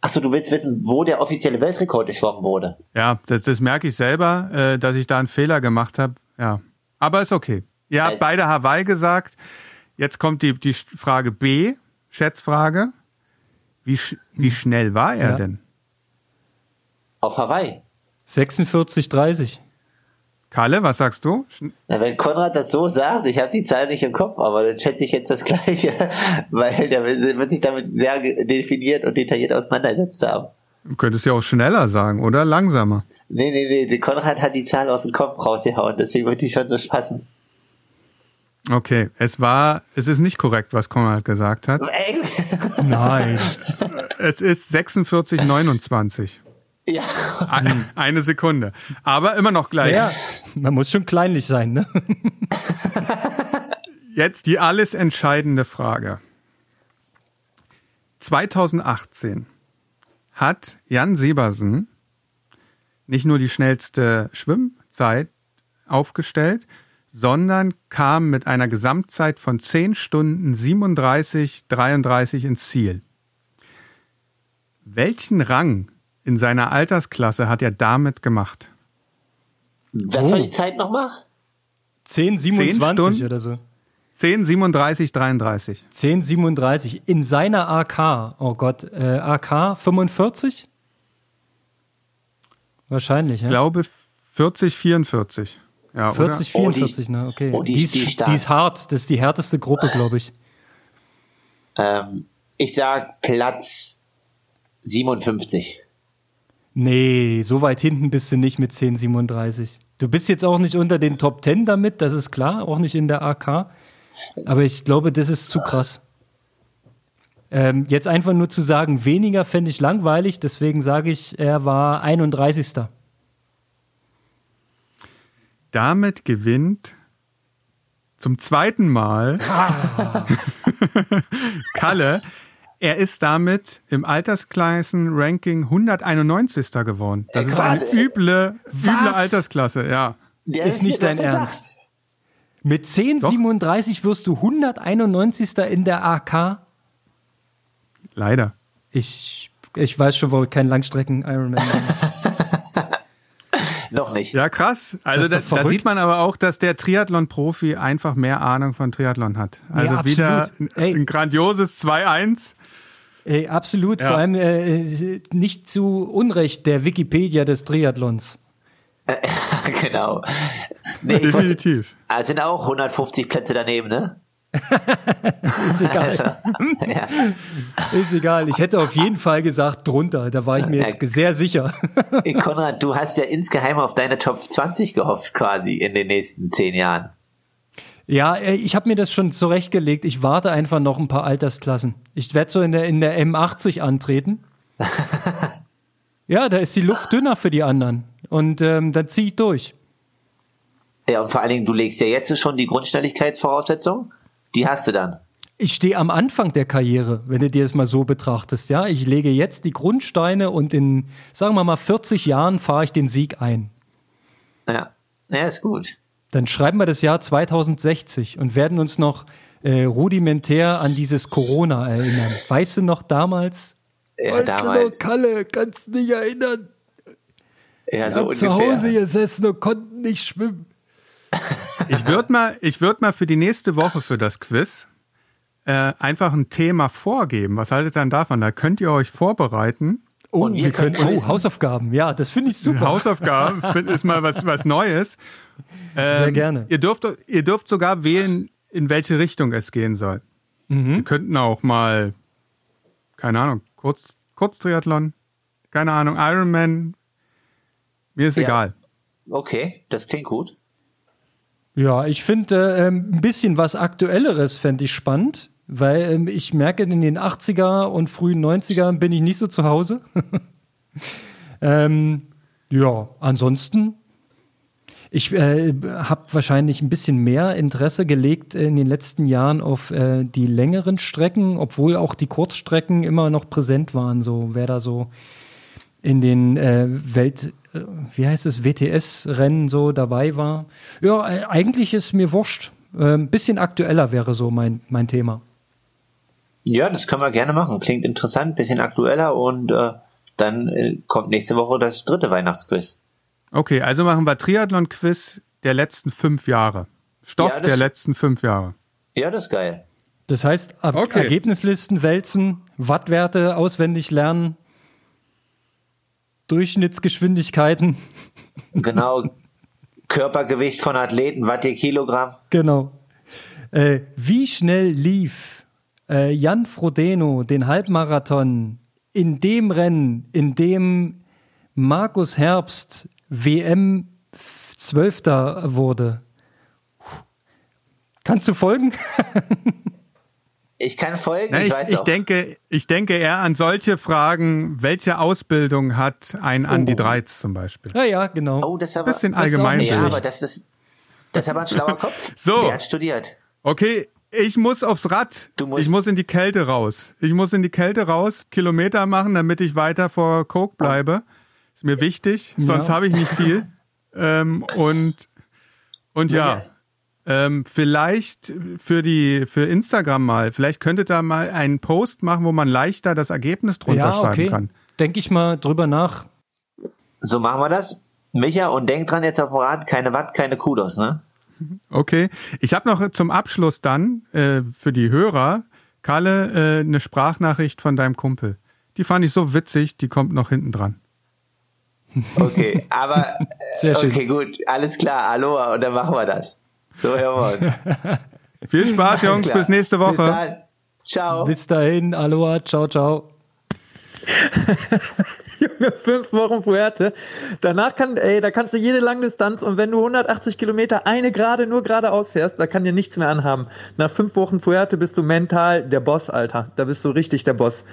Ach so, du willst wissen, wo der offizielle Weltrekord geschwommen wurde? ja, das, das merke ich selber, äh, dass ich da einen Fehler gemacht habe. Ja, aber ist okay. Ihr habt Äh. beide Hawaii gesagt. Jetzt kommt die, die Frage B, Schätzfrage. Wie, sch wie schnell war er Ja. denn? Auf Hawaii. 46, 30. Kalle, was sagst du? Na, wenn Konrad das so sagt, ich habe die Zahl nicht im Kopf, aber dann schätze ich jetzt das Gleiche, weil der wird sich damit sehr definiert und detailliert auseinandergesetzt haben. Du könntest ja auch schneller sagen oder langsamer. Nee, nee, nee, Konrad hat die Zahl aus dem Kopf rausgehauen, deswegen wird die schon so passen. Okay, es war, es ist nicht korrekt, was Konrad gesagt hat. Nein. Es ist 46,29. Ja, Ein- Eine Sekunde. Aber immer noch gleich. ja, man muss schon kleinlich sein, ne? Jetzt die alles entscheidende Frage. 2018 hat Jan Sebersen nicht nur die schnellste Schwimmzeit aufgestellt, sondern kam mit einer Gesamtzeit von 10 Stunden 37, 33 ins Ziel. Welchen Rang in seiner Altersklasse hat er damit gemacht? was war die Zeit nochmal? 10, Stunden? 27 oder so. 10, 37, 33. 10, 37. In seiner AK. Oh Gott, äh, AK 45? Wahrscheinlich, ja. Ich glaube 40, 44. Ja, 40, Oh, die- 44, ne? Okay. oh, die ist- ist, die ist die ist hart. Das ist die härteste Gruppe, glaube ich. Ähm, ich sag Platz 57. Nee, so weit hinten bist du nicht mit 10, 37. Du bist jetzt auch nicht unter den Top 10 damit, das ist klar, auch nicht in der AK. Aber ich glaube, das ist zu krass. Ähm, jetzt einfach nur zu sagen, weniger fände ich langweilig, deswegen sage ich, er war 31. Damit gewinnt zum zweiten Mal Kalle. Er ist damit im Altersklassenranking 191. geworden. Das ist eine üble, üble Was? Altersklasse, ja. Der Ist nicht dein er sagt. Ernst. Mit 10, Doch. 37 wirst du 191. in der AK. Leider. Ich, ich weiß schon, wo ich kein Langstrecken-Ironman bin. Noch nicht. Ja, krass. Also Das da, ist da sieht man aber auch, dass der Triathlon-Profi einfach mehr Ahnung von Triathlon hat. Also absolut. wieder ein, ein grandioses 2-1. Ey, absolut, Ja. vor allem äh, nicht zu Unrecht der Wikipedia des Triathlons. genau. Nee, Definitiv. ah, sind auch 150 Plätze daneben, ne? Ist egal, ja. ist egal. Ich hätte auf jeden Fall gesagt drunter, da war ich mir jetzt sehr sicher. Konrad, du hast ja insgeheim auf deine Top 20 gehofft, quasi in den nächsten zehn Jahren. Ja, ey, ich habe mir das schon zurechtgelegt. Ich warte einfach noch ein paar Altersklassen. Ich werde so in der, in der M80 antreten. ja, da ist die Luft dünner für die anderen. Und ähm, dann ziehe ich durch. Ja, und vor allen Dingen, du legst ja jetzt schon die Grundschnelligkeitsvoraussetzung. Die hast du dann. Ich stehe am Anfang der Karriere, wenn du dir das mal so betrachtest. Ja, ich lege jetzt die Grundsteine und in, sagen wir mal, 40 Jahren fahre ich den Sieg ein. Ja, ja ist gut. Dann schreiben wir das Jahr 2060 und werden uns noch äh, rudimentär an dieses Corona erinnern. Weißt du noch damals? Ja, weißt damals. du noch, Kalle, kannst dich erinnern? Ja, so haben zu Hause ungefähr. gesessen und konnten nicht schwimmen. Ich würde mal, ich würd mal für die nächste Woche für das Quiz äh, einfach ein Thema vorgeben. Was haltet ihr denn davon? Da könnt ihr euch vorbereiten. Oh, Und wir wir können, können oh. Hausaufgaben. Ja, das finde ich super. Hausaufgaben ist mal was, was Neues. Ähm, Sehr gerne. Ihr dürft, ihr dürft sogar wählen, in welche Richtung es gehen soll. Mhm. Wir könnten auch mal, keine Ahnung, Kurz, Kurztriathlon, keine Ahnung, Ironman. Mir ist Ja. egal. Okay, das klingt gut. Ja, ich finde äh, ein bisschen was Aktuelleres fände ich spannend, weil ähm, ich merke, in den 80er und frühen 90ern bin ich nicht so zu Hause. ähm, ja, ansonsten, Ich äh, habe wahrscheinlich ein bisschen mehr Interesse gelegt in den letzten Jahren auf äh, die längeren Strecken, obwohl auch die Kurzstrecken immer noch präsent waren. So wer da so in den äh, Welt, äh, wie heißt es, WTS-Rennen so dabei war. Ja, äh, eigentlich ist mir wurscht. Ein bisschen aktueller wäre so mein, mein Thema. Ja, das können wir gerne machen. Klingt interessant, bisschen aktueller und äh, dann äh, kommt nächste Woche das dritte Weihnachtsquiz. Okay, also machen wir Triathlon-Quiz der letzten fünf Jahre. Stoff Ja, das- der letzten fünf Jahre. Ja, das ist geil. Das heißt, Ab Okay. Ergebnislisten wälzen, Wattwerte auswendig lernen, Durchschnittsgeschwindigkeiten, Genau. Körpergewicht von Athleten, Watt je Kilogramm. genau. Äh, wie schnell lief äh, Jan Frodeno den Halbmarathon in dem Rennen, in dem Markus Herbst WM 12. wurde? Kannst du folgen? Ich kann folgen, Na, ich, ich, weiß ich, denke, ich denke eher an solche Fragen, welche Ausbildung hat ein Andi Dreiz zum Beispiel? Ja, ja, genau. oh, das ist aber. Bisschen allgemein. ja, aber das ist, das ist aber ein schlauer Kopf. So. Der hat studiert. Okay, ich muss aufs Rad. Du musst- ich muss in die Kälte raus. Ich muss in die Kälte raus, Kilometer machen, damit ich weiter vor Coke bleibe. Ist mir wichtig, sonst habe ich nicht viel. ähm, und und ja, ähm, vielleicht für die für Instagram mal. Vielleicht könntet ihr mal einen Post machen, wo man leichter das Ergebnis drunter ja, schreiben okay. kann. Denke ich mal drüber nach. So machen wir das. Micha, und denk dran jetzt auf dem Rad, keine Watt, keine Kudos, ne? Okay. Ich habe noch zum Abschluss dann äh, für die Hörer, Kalle, äh, eine Sprachnachricht von deinem Kumpel. Die fand ich so witzig, die kommt noch hinten dran. Okay, aber Sehr schön. okay, gut, alles klar, Aloha, und dann machen wir das. So hören wir uns. Viel Spaß, Jungs, klar. bis nächste Bis Woche. dann. Ciao. Bis dahin, Aloha, ciao, ciao. Junge, fünf Wochen Fuerte. Danach kann, ey, da kannst du jede Langdistanz und wenn du 180 Kilometer eine gerade nur geradeaus fährst, da kann dir nichts mehr anhaben. Nach fünf Wochen Fuerte bist du mental der Boss, Alter. Da bist du richtig der Boss.